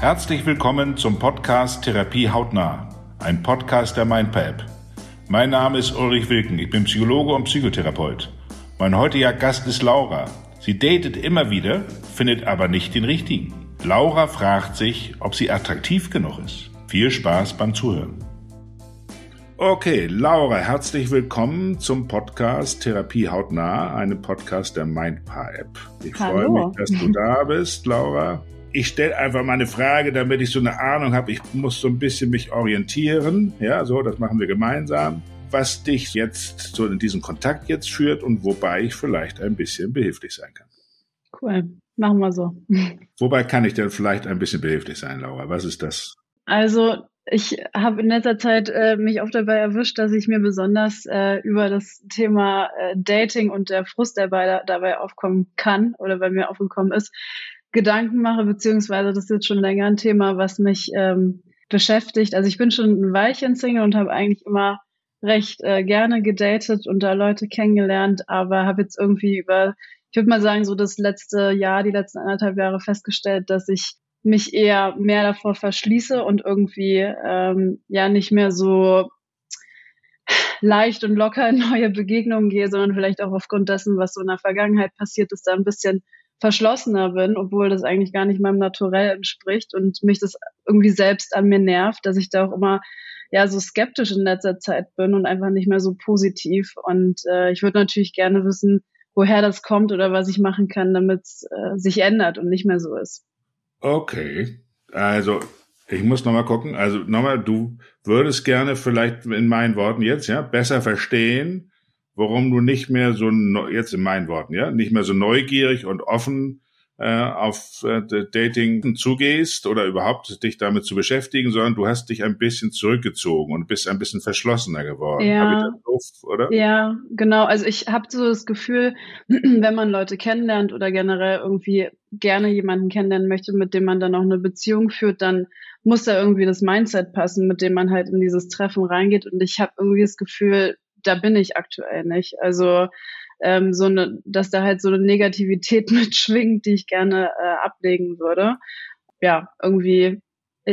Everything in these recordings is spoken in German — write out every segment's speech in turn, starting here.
Herzlich willkommen zum Podcast Therapie hautnah, ein Podcast der MindPap. Mein Name ist Ulrich Wilken, ich bin Psychologe und Psychotherapeut. Mein heutiger Gast ist Laura. Sie datet immer wieder, findet aber nicht den richtigen. Laura fragt sich, ob sie attraktiv genug ist. Viel Spaß beim Zuhören. Okay, Laura, herzlich willkommen zum Podcast Therapie hautnah, einem Podcast der MindPar-App. Ich Hallo. freue mich, dass du da bist, Laura. Ich stelle einfach mal eine Frage, damit ich so eine Ahnung habe. Ich muss so ein bisschen mich orientieren. Ja, so, das machen wir gemeinsam. Was dich jetzt so in diesen Kontakt jetzt führt und wobei ich vielleicht ein bisschen behilflich sein kann. Cool, machen wir so. Wobei kann ich denn vielleicht ein bisschen behilflich sein, Laura? Was ist das? Also ich habe in letzter Zeit äh, mich oft dabei erwischt, dass ich mir besonders äh, über das Thema äh, Dating und der Frust, der bei, dabei aufkommen kann oder bei mir aufgekommen ist, Gedanken mache, beziehungsweise das ist jetzt schon länger ein Thema, was mich ähm, beschäftigt. Also ich bin schon ein Weilchen Single und habe eigentlich immer recht äh, gerne gedatet und da Leute kennengelernt, aber habe jetzt irgendwie über, ich würde mal sagen, so das letzte Jahr, die letzten anderthalb Jahre festgestellt, dass ich mich eher mehr davor verschließe und irgendwie ähm, ja nicht mehr so leicht und locker in neue Begegnungen gehe, sondern vielleicht auch aufgrund dessen, was so in der Vergangenheit passiert ist, da ein bisschen verschlossener bin, obwohl das eigentlich gar nicht meinem Naturell entspricht und mich das irgendwie selbst an mir nervt, dass ich da auch immer ja so skeptisch in letzter Zeit bin und einfach nicht mehr so positiv. Und äh, ich würde natürlich gerne wissen, woher das kommt oder was ich machen kann, damit es äh, sich ändert und nicht mehr so ist. Okay, also ich muss nochmal gucken. Also nochmal, du würdest gerne vielleicht in meinen Worten jetzt, ja, besser verstehen, warum du nicht mehr so, jetzt in meinen Worten, ja, nicht mehr so neugierig und offen äh, auf äh, Dating zugehst oder überhaupt dich damit zu beschäftigen, sondern du hast dich ein bisschen zurückgezogen und bist ein bisschen verschlossener geworden. Ja, doof, oder? ja genau. Also ich habe so das Gefühl, wenn man Leute kennenlernt oder generell irgendwie gerne jemanden kennenlernen möchte, mit dem man dann auch eine Beziehung führt, dann muss da irgendwie das Mindset passen, mit dem man halt in dieses Treffen reingeht. Und ich habe irgendwie das Gefühl, da bin ich aktuell nicht. Also ähm, so eine, dass da halt so eine Negativität mitschwingt, die ich gerne äh, ablegen würde. Ja, irgendwie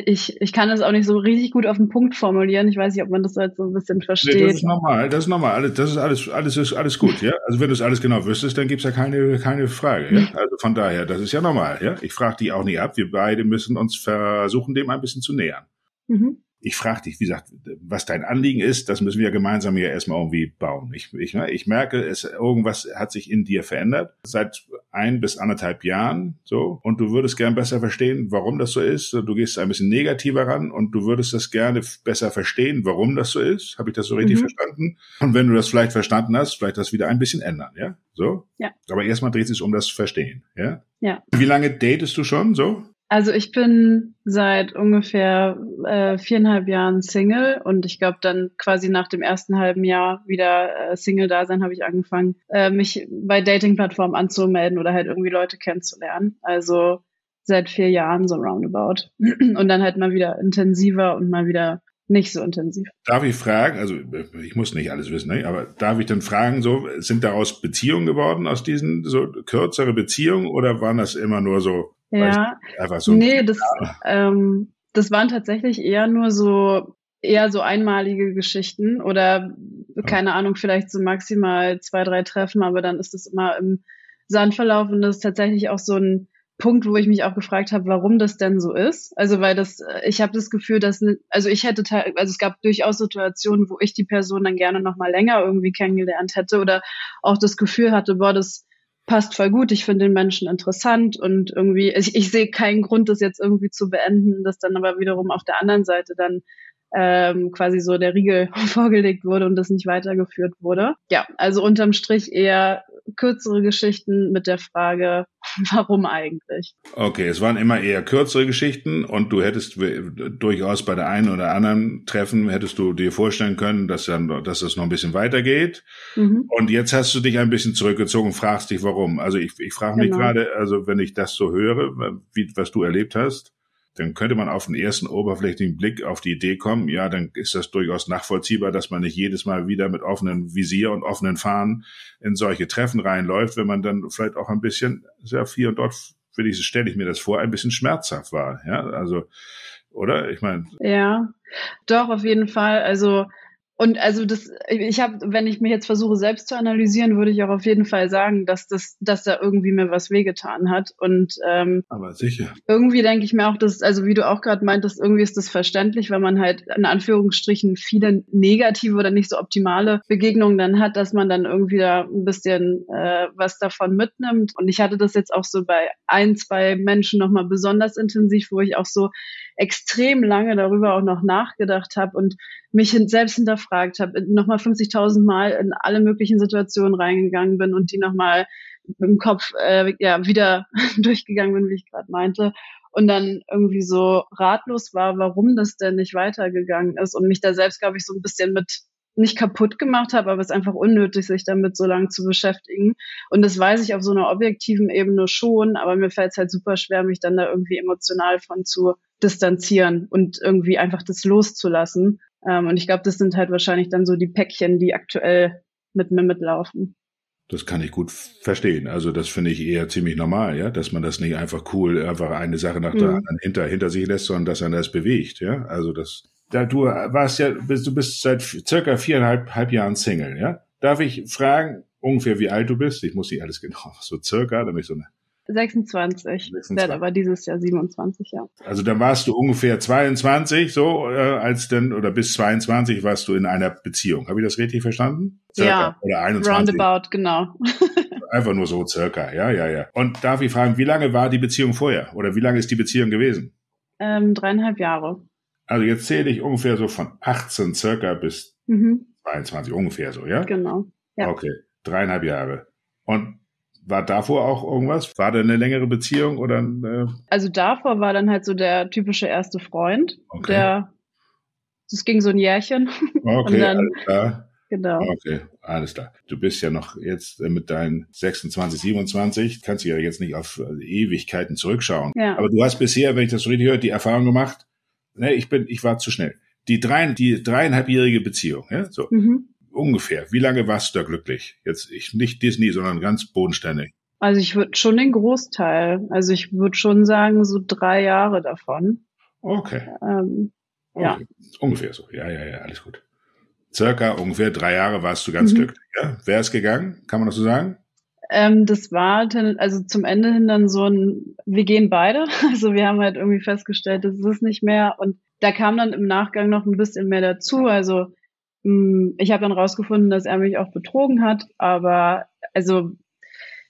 ich, ich kann das auch nicht so richtig gut auf den Punkt formulieren. Ich weiß nicht, ob man das halt so ein bisschen versteht. Nee, das ist normal, das ist normal. Das ist alles, alles ist alles gut, ja. Also wenn du es alles genau wüsstest, dann gibt's ja keine, keine Frage, ja. Also von daher, das ist ja normal, ja. Ich frage die auch nicht ab. Wir beide müssen uns versuchen, dem ein bisschen zu nähern. Mhm ich frage dich, wie gesagt, was dein Anliegen ist, das müssen wir gemeinsam ja erstmal irgendwie bauen. Ich, ich, ne, ich merke, es, irgendwas hat sich in dir verändert seit ein bis anderthalb Jahren, so, und du würdest gern besser verstehen, warum das so ist. Du gehst ein bisschen negativer ran und du würdest das gerne besser verstehen, warum das so ist. Habe ich das so richtig mhm. verstanden? Und wenn du das vielleicht verstanden hast, vielleicht das wieder ein bisschen ändern, ja? So? Ja. Aber erstmal dreht es sich um das Verstehen, ja? Ja. Wie lange datest du schon, so? Also ich bin seit ungefähr äh, viereinhalb Jahren Single und ich glaube dann quasi nach dem ersten halben Jahr wieder äh, Single-Dasein habe ich angefangen, äh, mich bei Dating-Plattformen anzumelden oder halt irgendwie Leute kennenzulernen. Also seit vier Jahren so roundabout. Und dann halt mal wieder intensiver und mal wieder nicht so intensiv. Darf ich fragen, also ich muss nicht alles wissen, ne? aber darf ich dann fragen, so sind daraus Beziehungen geworden aus diesen so kürzere Beziehungen oder waren das immer nur so ja, einfach so. Nee, das, ähm, das waren tatsächlich eher nur so, eher so einmalige Geschichten oder keine Ahnung, vielleicht so maximal zwei, drei Treffen, aber dann ist es immer im Sand verlaufen. Und das ist tatsächlich auch so ein Punkt, wo ich mich auch gefragt habe, warum das denn so ist. Also weil das, ich habe das Gefühl, dass, also ich hätte, also es gab durchaus Situationen, wo ich die Person dann gerne noch mal länger irgendwie kennengelernt hätte oder auch das Gefühl hatte, boah, das passt voll gut, ich finde den Menschen interessant und irgendwie, ich, ich sehe keinen Grund, das jetzt irgendwie zu beenden, dass dann aber wiederum auf der anderen Seite dann ähm, quasi so der Riegel vorgelegt wurde und das nicht weitergeführt wurde. Ja, also unterm Strich eher kürzere Geschichten mit der Frage, warum eigentlich? Okay, es waren immer eher kürzere Geschichten und du hättest durchaus bei der einen oder anderen Treffen hättest du dir vorstellen können, dass dann, dass das noch ein bisschen weitergeht. Mhm. Und jetzt hast du dich ein bisschen zurückgezogen und fragst dich, warum. Also ich, ich frage mich genau. gerade, also wenn ich das so höre, wie, was du erlebt hast, dann könnte man auf den ersten oberflächlichen Blick auf die Idee kommen, ja, dann ist das durchaus nachvollziehbar, dass man nicht jedes Mal wieder mit offenem Visier und offenen Fahnen in solche Treffen reinläuft, wenn man dann vielleicht auch ein bisschen sehr viel und dort will ich, stelle ich mir das vor, ein bisschen schmerzhaft war. Ja, also, oder? Ich meine. Ja, doch, auf jeden Fall. Also, und also das, ich habe, wenn ich mich jetzt versuche selbst zu analysieren, würde ich auch auf jeden Fall sagen, dass das, dass da irgendwie mir was wehgetan hat. Und ähm, aber sicher. Irgendwie denke ich mir auch, dass, also wie du auch gerade meintest, irgendwie ist das verständlich, wenn man halt in Anführungsstrichen viele negative oder nicht so optimale Begegnungen dann hat, dass man dann irgendwie da ein bisschen äh, was davon mitnimmt. Und ich hatte das jetzt auch so bei ein, zwei Menschen nochmal besonders intensiv, wo ich auch so extrem lange darüber auch noch nachgedacht habe und mich selbst hinterfragt habe, nochmal 50.000 Mal in alle möglichen Situationen reingegangen bin und die nochmal im Kopf äh, ja wieder durchgegangen bin, wie ich gerade meinte. Und dann irgendwie so ratlos war, warum das denn nicht weitergegangen ist und mich da selbst, glaube ich, so ein bisschen mit nicht kaputt gemacht habe, aber es ist einfach unnötig, sich damit so lange zu beschäftigen. Und das weiß ich auf so einer objektiven Ebene schon, aber mir fällt es halt super schwer, mich dann da irgendwie emotional von zu distanzieren und irgendwie einfach das loszulassen. Ähm, und ich glaube, das sind halt wahrscheinlich dann so die Päckchen, die aktuell mit mir mitlaufen. Das kann ich gut verstehen. Also das finde ich eher ziemlich normal, ja, dass man das nicht einfach cool, einfach eine Sache nach der mhm. anderen hinter, hinter sich lässt, sondern dass man das bewegt, ja. Also das, da du warst ja, bist, du bist seit circa viereinhalb halb Jahren Single, ja. Darf ich fragen, ungefähr wie alt du bist? Ich muss nicht alles genau, so circa, damit ich so eine 26. 26. Werde aber dieses Jahr 27, ja. Also dann warst du ungefähr 22, so äh, als denn oder bis 22 warst du in einer Beziehung. Habe ich das richtig verstanden? Circa. Ja. Oder 21. Roundabout, genau. Einfach nur so circa, ja, ja, ja. Und darf ich fragen, wie lange war die Beziehung vorher? Oder wie lange ist die Beziehung gewesen? Ähm, dreieinhalb Jahre. Also jetzt zähle ich ungefähr so von 18 circa bis mhm. 22 ungefähr so, ja? Genau. Ja. Okay, dreieinhalb Jahre. Und war davor auch irgendwas? War da eine längere Beziehung oder? Äh also davor war dann halt so der typische erste Freund, okay. der, das ging so ein Jährchen. Okay, dann, alles klar. Genau. Okay, alles klar. Du bist ja noch jetzt äh, mit deinen 26, 27, kannst du ja jetzt nicht auf äh, Ewigkeiten zurückschauen. Ja. Aber du hast bisher, wenn ich das so richtig höre, die Erfahrung gemacht, ne, ich bin, ich war zu schnell. Die drei, die dreieinhalbjährige Beziehung, ja, so. Mhm. Ungefähr. Wie lange warst du da glücklich? Jetzt ich, nicht Disney, sondern ganz bodenständig. Also ich würde schon den Großteil. Also ich würde schon sagen, so drei Jahre davon. Okay. Ähm, okay. Ja. Ungefähr so. Ja, ja, ja, alles gut. Circa ungefähr drei Jahre warst du ganz mhm. glücklich. Ja? Wer ist gegangen? Kann man das so sagen? Ähm, das war also zum Ende hin dann so ein, wir gehen beide. Also wir haben halt irgendwie festgestellt, das ist nicht mehr. Und da kam dann im Nachgang noch ein bisschen mehr dazu. Also ich habe dann rausgefunden, dass er mich auch betrogen hat, aber also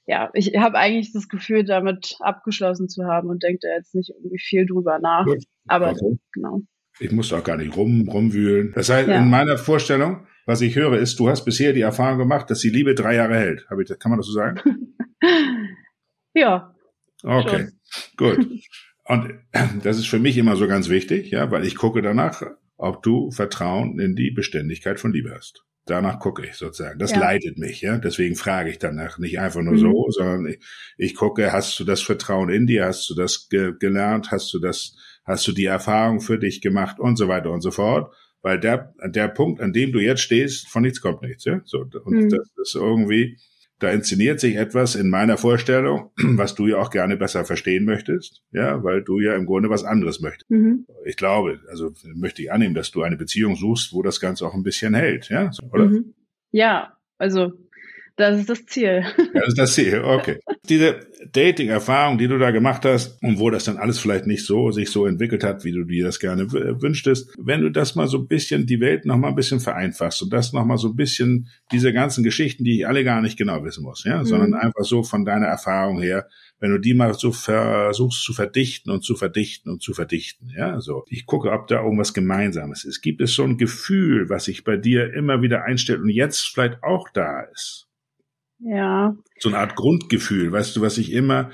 ja, ich habe eigentlich das Gefühl, damit abgeschlossen zu haben und denke da jetzt nicht irgendwie viel drüber nach. Gut. Aber okay. genau. Ich muss auch gar nicht rum, rumwühlen. Das heißt, ja. in meiner Vorstellung, was ich höre, ist, du hast bisher die Erfahrung gemacht, dass die Liebe drei Jahre hält. Hab ich, kann man das so sagen? ja. Okay, schon. gut. Und das ist für mich immer so ganz wichtig, ja, weil ich gucke danach, ob du Vertrauen in die Beständigkeit von Liebe hast. Danach gucke ich sozusagen. Das ja. leitet mich, ja. Deswegen frage ich danach nicht einfach nur mhm. so, sondern ich, ich, gucke, hast du das Vertrauen in dir? Hast du das ge gelernt? Hast du das, hast du die Erfahrung für dich gemacht und so weiter und so fort? Weil der, der Punkt, an dem du jetzt stehst, von nichts kommt nichts, ja. So, und mhm. das ist irgendwie, da inszeniert sich etwas in meiner Vorstellung, was du ja auch gerne besser verstehen möchtest, ja, weil du ja im Grunde was anderes möchtest. Mhm. Ich glaube, also möchte ich annehmen, dass du eine Beziehung suchst, wo das Ganze auch ein bisschen hält, ja, oder? Mhm. Ja, also das ist das Ziel. Das ist das Ziel, okay. Diese Dating-Erfahrung, die du da gemacht hast und wo das dann alles vielleicht nicht so sich so entwickelt hat, wie du dir das gerne wünschtest, wenn du das mal so ein bisschen, die Welt noch mal ein bisschen vereinfachst und das noch mal so ein bisschen, diese ganzen Geschichten, die ich alle gar nicht genau wissen muss, ja, mhm. sondern einfach so von deiner Erfahrung her, wenn du die mal so versuchst zu verdichten und zu verdichten und zu verdichten, ja, so. Ich gucke, ob da irgendwas Gemeinsames ist. Gibt es so ein Gefühl, was sich bei dir immer wieder einstellt und jetzt vielleicht auch da ist? Ja. So eine Art Grundgefühl, weißt du, was sich immer,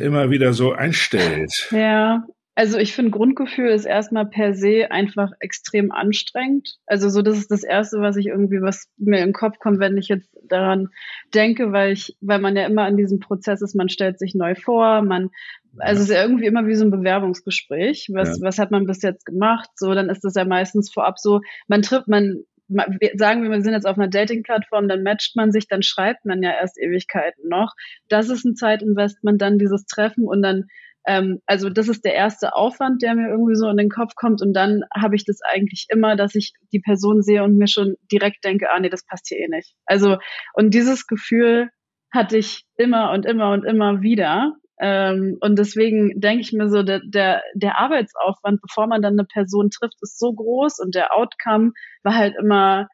immer wieder so einstellt. Ja. Also ich finde, Grundgefühl ist erstmal per se einfach extrem anstrengend. Also so, das ist das Erste, was ich irgendwie, was mir in den Kopf kommt, wenn ich jetzt daran denke, weil ich, weil man ja immer an diesem Prozess ist, man stellt sich neu vor, man, also es ist ja irgendwie immer wie so ein Bewerbungsgespräch. Was, ja. was hat man bis jetzt gemacht? So, dann ist das ja meistens vorab so, man trifft, man sagen wir, wir sind jetzt auf einer Dating-Plattform, dann matcht man sich, dann schreibt man ja erst Ewigkeiten noch. Das ist ein Zeitinvestment, dann dieses Treffen und dann ähm, also das ist der erste Aufwand, der mir irgendwie so in den Kopf kommt. Und dann habe ich das eigentlich immer, dass ich die Person sehe und mir schon direkt denke, ah nee, das passt hier eh nicht. Also, und dieses Gefühl hatte ich immer und immer und immer wieder. Ähm, und deswegen denke ich mir so, der, der, der Arbeitsaufwand, bevor man dann eine Person trifft, ist so groß und der Outcome war halt immer,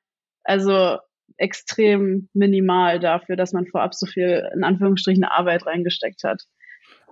also extrem minimal dafür, dass man vorab so viel in Anführungsstrichen Arbeit reingesteckt hat.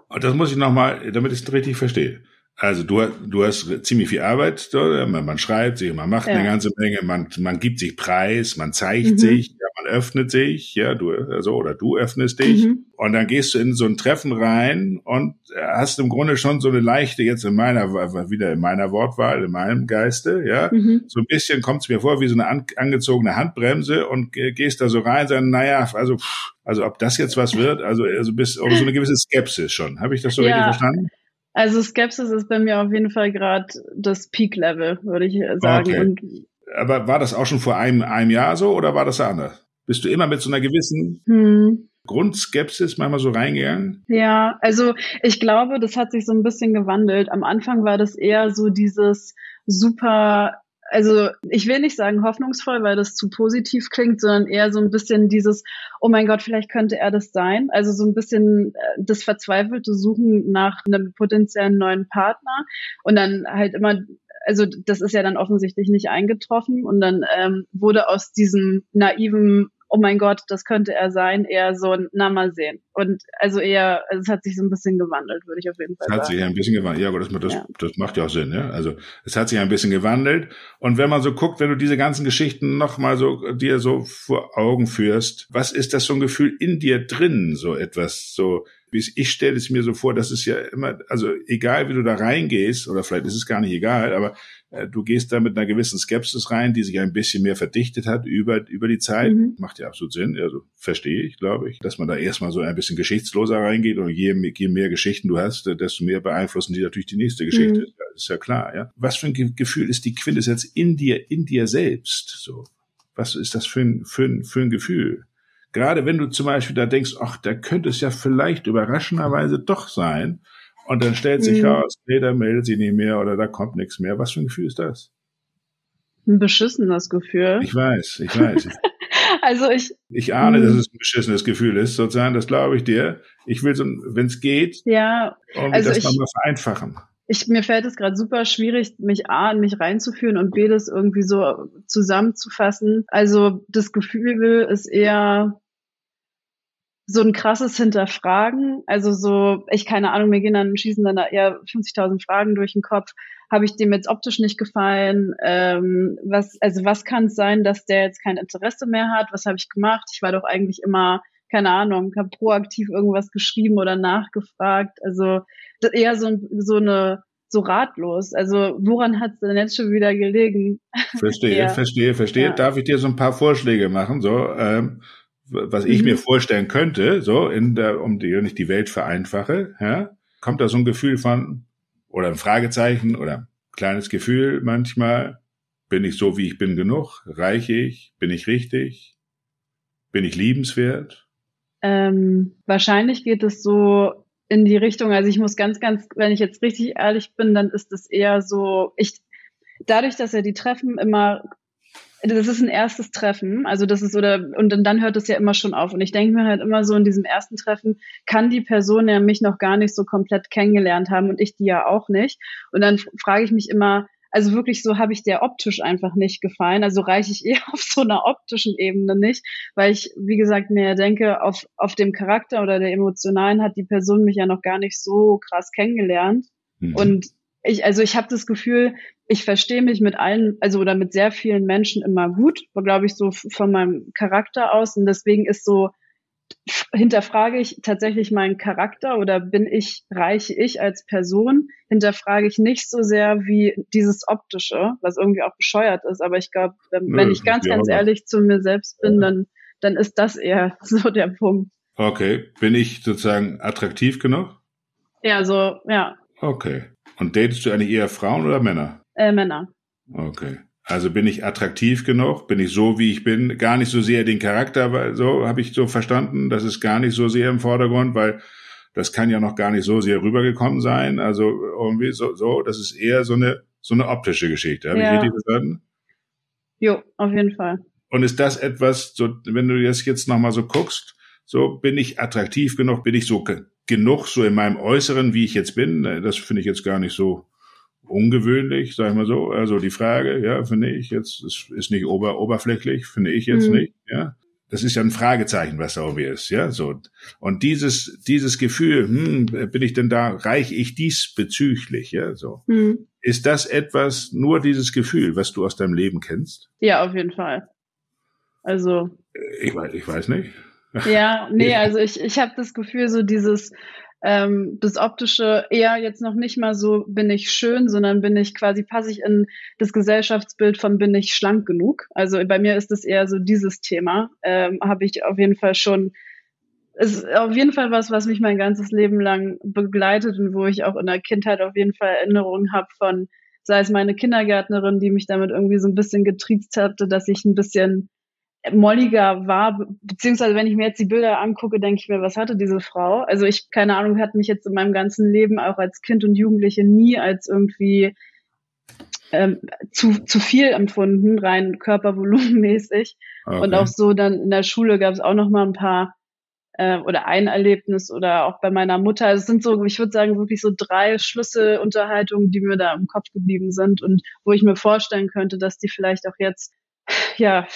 Und das muss ich nochmal, damit ich es richtig verstehe. Also du, du hast ziemlich viel Arbeit, man, man schreibt sich, man macht ja. eine ganze Menge, man, man gibt sich Preis, man zeigt mhm. sich, ja, man öffnet sich, ja, du, also, oder du öffnest dich. Mhm. Und dann gehst du in so ein Treffen rein und hast im Grunde schon so eine leichte, jetzt in meiner, wieder in meiner Wortwahl, in meinem Geiste, ja, mhm. so ein bisschen kommt es mir vor wie so eine an, angezogene Handbremse und gehst da so rein, sagen, naja, also, also ob das jetzt was wird, also, also bis, so eine gewisse Skepsis schon. Habe ich das so ja. richtig verstanden? Also Skepsis ist bei mir auf jeden Fall gerade das Peak-Level, würde ich sagen. Okay. Und Aber war das auch schon vor einem, einem Jahr so oder war das anders? Bist du immer mit so einer gewissen hm. Grundskepsis manchmal so reingegangen? Ja, also ich glaube, das hat sich so ein bisschen gewandelt. Am Anfang war das eher so dieses super also ich will nicht sagen hoffnungsvoll, weil das zu positiv klingt, sondern eher so ein bisschen dieses, oh mein Gott, vielleicht könnte er das sein. Also so ein bisschen äh, das verzweifelte Suchen nach einem potenziellen neuen Partner und dann halt immer also das ist ja dann offensichtlich nicht eingetroffen und dann ähm, wurde aus diesem naiven oh mein Gott, das könnte er sein, eher so ein, na mal sehen. Und also eher, also es hat sich so ein bisschen gewandelt, würde ich auf jeden Fall sagen. Es hat sich ein bisschen gewandelt, ja, aber das, das, ja. das macht ja auch Sinn, ja. Also es hat sich ein bisschen gewandelt. Und wenn man so guckt, wenn du diese ganzen Geschichten nochmal so dir so vor Augen führst, was ist das so ein Gefühl in dir drin, so etwas, so ich stelle es mir so vor, dass es ja immer, also egal wie du da reingehst, oder vielleicht ist es gar nicht egal, aber äh, du gehst da mit einer gewissen Skepsis rein, die sich ein bisschen mehr verdichtet hat über, über die Zeit. Mhm. Macht ja absolut Sinn, also verstehe ich, glaube ich, dass man da erstmal so ein bisschen geschichtsloser reingeht und je, je mehr Geschichten du hast, desto mehr beeinflussen die natürlich die nächste Geschichte. Mhm. Das ist ja klar, ja. Was für ein Gefühl ist die Quintessenz in dir, in dir selbst, so? Was ist das für ein, für ein, für ein Gefühl? Gerade wenn du zum Beispiel da denkst, ach, da könnte es ja vielleicht überraschenderweise doch sein. Und dann stellt sich mhm. raus, nee, da meldet sich nicht mehr oder da kommt nichts mehr. Was für ein Gefühl ist das? Ein beschissenes Gefühl. Ich weiß, ich weiß. also ich. Ich ahne, dass mhm. es ein beschissenes Gefühl ist, sozusagen, das glaube ich dir. Ich will so, wenn es geht, ja, also das ich, mal vereinfachen. Ich, mir fällt es gerade super schwierig, mich A, in mich reinzuführen und B, das irgendwie so zusammenzufassen. Also das Gefühl ist eher so ein krasses Hinterfragen. Also so, ich keine Ahnung, mir gehen dann, schießen dann da eher 50.000 Fragen durch den Kopf. Habe ich dem jetzt optisch nicht gefallen? Ähm, was, also was kann es sein, dass der jetzt kein Interesse mehr hat? Was habe ich gemacht? Ich war doch eigentlich immer, keine Ahnung, habe proaktiv irgendwas geschrieben oder nachgefragt. Also eher so, so eine so ratlos. Also woran hat es denn jetzt schon wieder gelegen? Verstehe, ja. verstehe, verstehe. Ja. Darf ich dir so ein paar Vorschläge machen? So, ähm, was ich mhm. mir vorstellen könnte, so in der, um die, ich die Welt vereinfache, ja, kommt da so ein Gefühl von, oder ein Fragezeichen oder ein kleines Gefühl manchmal, bin ich so, wie ich bin genug? Reiche ich? Bin ich richtig? Bin ich liebenswert? Ähm, wahrscheinlich geht es so in die Richtung, also ich muss ganz, ganz, wenn ich jetzt richtig ehrlich bin, dann ist es eher so, ich, dadurch, dass er die Treffen immer das ist ein erstes Treffen, also das ist oder und dann hört es ja immer schon auf. Und ich denke mir halt immer so in diesem ersten Treffen kann die Person ja mich noch gar nicht so komplett kennengelernt haben und ich die ja auch nicht. Und dann frage ich mich immer, also wirklich so habe ich der optisch einfach nicht gefallen, also reiche ich eher auf so einer optischen Ebene nicht, weil ich wie gesagt mir denke, auf auf dem Charakter oder der emotionalen hat die Person mich ja noch gar nicht so krass kennengelernt mhm. und ich, also ich habe das Gefühl, ich verstehe mich mit allen, also oder mit sehr vielen Menschen immer gut, glaube ich, so von meinem Charakter aus. Und deswegen ist so, hinterfrage ich tatsächlich meinen Charakter oder bin ich, reiche ich als Person, hinterfrage ich nicht so sehr wie dieses Optische, was irgendwie auch bescheuert ist. Aber ich glaube, wenn, ich ganz, ganz ehrlich zu mir selbst bin, dann, dann ist das eher so der Punkt. Okay. Bin ich sozusagen attraktiv genug? Ja, so, ja. Okay. Und datest du eigentlich eher Frauen oder Männer? Äh, Männer. Okay. Also bin ich attraktiv genug? Bin ich so, wie ich bin? Gar nicht so sehr den Charakter, weil so habe ich so verstanden. Das ist gar nicht so sehr im Vordergrund, weil das kann ja noch gar nicht so sehr rübergekommen sein. Also irgendwie so, so das ist eher so eine so eine optische Geschichte. Habe ja. ich richtig verstanden? Jo, auf jeden Fall. Und ist das etwas, so, wenn du das jetzt nochmal so guckst, so bin ich attraktiv genug, bin ich so genug so in meinem Äußeren, wie ich jetzt bin? Das finde ich jetzt gar nicht so ungewöhnlich, sag ich mal so. Also die Frage, ja, finde ich jetzt, ist, ist nicht ober, oberflächlich, finde ich jetzt mhm. nicht, ja. Das ist ja ein Fragezeichen, was da irgendwie ist, ja, so. Und dieses, dieses Gefühl, hm, bin ich denn da, reich ich diesbezüglich, ja, so. Mhm. Ist das etwas, nur dieses Gefühl, was du aus deinem Leben kennst? Ja, auf jeden Fall. Also. Ich weiß, ich weiß nicht. Ja, nee, also ich, ich habe das Gefühl, so dieses, ähm, das Optische eher jetzt noch nicht mal so, bin ich schön, sondern bin ich quasi, passe ich in das Gesellschaftsbild von bin ich schlank genug. Also bei mir ist es eher so dieses Thema, ähm, habe ich auf jeden Fall schon, ist auf jeden Fall was, was mich mein ganzes Leben lang begleitet und wo ich auch in der Kindheit auf jeden Fall Erinnerungen habe von, sei es meine Kindergärtnerin, die mich damit irgendwie so ein bisschen getriezt hatte, dass ich ein bisschen molliger war, beziehungsweise wenn ich mir jetzt die Bilder angucke, denke ich mir, was hatte diese Frau? Also ich, keine Ahnung, hat mich jetzt in meinem ganzen Leben auch als Kind und Jugendliche nie als irgendwie ähm, zu, zu viel empfunden, rein körpervolumenmäßig. Okay. Und auch so dann in der Schule gab es auch noch mal ein paar äh, oder ein Erlebnis oder auch bei meiner Mutter. Also es sind so, ich würde sagen, wirklich so drei Schlüsselunterhaltungen, die mir da im Kopf geblieben sind und wo ich mir vorstellen könnte, dass die vielleicht auch jetzt ja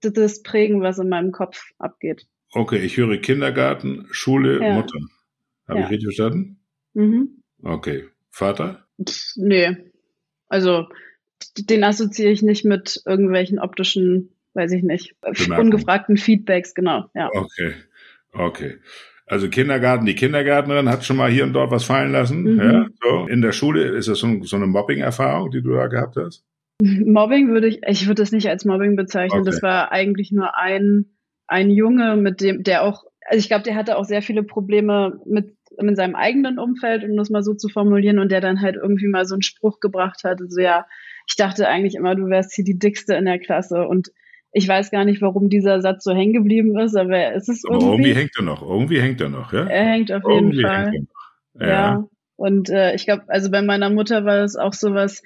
das prägen, was in meinem Kopf abgeht. Okay, ich höre Kindergarten, Schule, ja. Mutter. Habe ja. ich richtig verstanden? Mhm. Okay. Vater? Pff, nee. Also, den assoziiere ich nicht mit irgendwelchen optischen, weiß ich nicht, Bemerkung. ungefragten Feedbacks, genau, ja. Okay. Okay. Also Kindergarten, die Kindergärtnerin hat schon mal hier und dort was fallen lassen. Mhm. Ja, so. In der Schule ist das so, so eine Mobbing-Erfahrung, die du da gehabt hast? Mobbing würde ich, ich würde das nicht als Mobbing bezeichnen. Okay. Das war eigentlich nur ein, ein Junge, mit dem, der auch, also ich glaube, der hatte auch sehr viele Probleme mit, mit seinem eigenen Umfeld, um das mal so zu formulieren, und der dann halt irgendwie mal so einen Spruch gebracht hat. Also ja, ich dachte eigentlich immer, du wärst hier die dickste in der Klasse und ich weiß gar nicht, warum dieser Satz so hängen geblieben ist, aber es ist aber irgendwie. irgendwie hängt er noch. Irgendwie hängt er noch, ja? Er hängt auf irgendwie jeden Fall. Ja. ja. Und äh, ich glaube, also bei meiner Mutter war es auch sowas,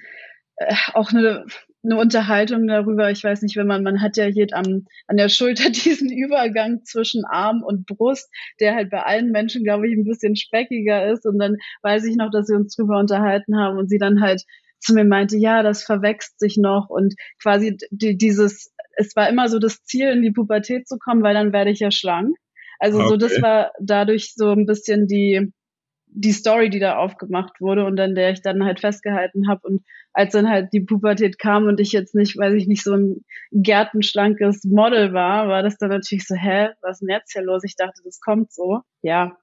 äh, auch eine, eine Unterhaltung darüber. Ich weiß nicht, wenn man, man hat ja hier am, an der Schulter diesen Übergang zwischen Arm und Brust, der halt bei allen Menschen, glaube ich, ein bisschen speckiger ist. Und dann weiß ich noch, dass wir uns drüber unterhalten haben und sie dann halt zu mir meinte, ja, das verwächst sich noch und quasi die, dieses, es war immer so das Ziel, in die Pubertät zu kommen, weil dann werde ich ja schlank. Also okay. so, das war dadurch so ein bisschen die, die Story, die da aufgemacht wurde und an der ich dann halt festgehalten habe. Und als dann halt die Pubertät kam und ich jetzt nicht, weiß ich nicht, so ein gärtenschlankes Model war, war das dann natürlich so, hä, was ist denn jetzt hier los? Ich dachte, das kommt so. Ja.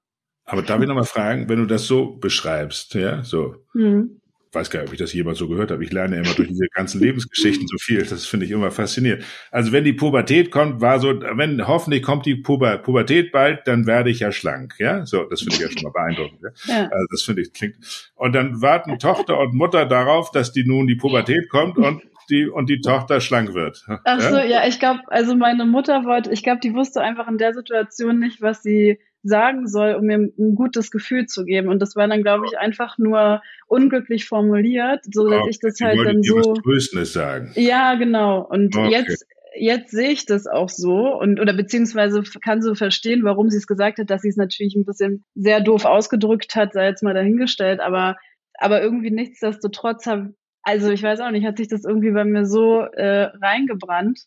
Aber darf ich nochmal fragen, wenn du das so beschreibst, ja, so, mhm weiß gar nicht, ob ich das jemals so gehört habe. Ich lerne immer durch diese ganzen Lebensgeschichten so viel. Das finde ich immer faszinierend. Also wenn die Pubertät kommt, war so, wenn hoffentlich kommt die Puber, Pubertät bald, dann werde ich ja schlank. Ja, so, das finde ich ja schon mal beeindruckend. Ja? ja. Also das finde ich klingt. Und dann warten Tochter und Mutter darauf, dass die nun die Pubertät kommt und die und die Tochter schlank wird. Ach so, ja, ja ich glaube, also meine Mutter wollte, ich glaube, die wusste einfach in der Situation nicht, was sie sagen soll, um mir ein gutes Gefühl zu geben. Und das war dann, glaube ich, einfach nur unglücklich formuliert, so dass okay. ich das halt dann so. Tröstendes sagen. Ja, genau. Und okay. jetzt jetzt sehe ich das auch so und oder beziehungsweise kann so verstehen, warum sie es gesagt hat, dass sie es natürlich ein bisschen sehr doof ausgedrückt hat, sei jetzt mal dahingestellt, aber aber irgendwie nichtsdestotrotz habe also ich weiß auch nicht, hat sich das irgendwie bei mir so äh, reingebrannt.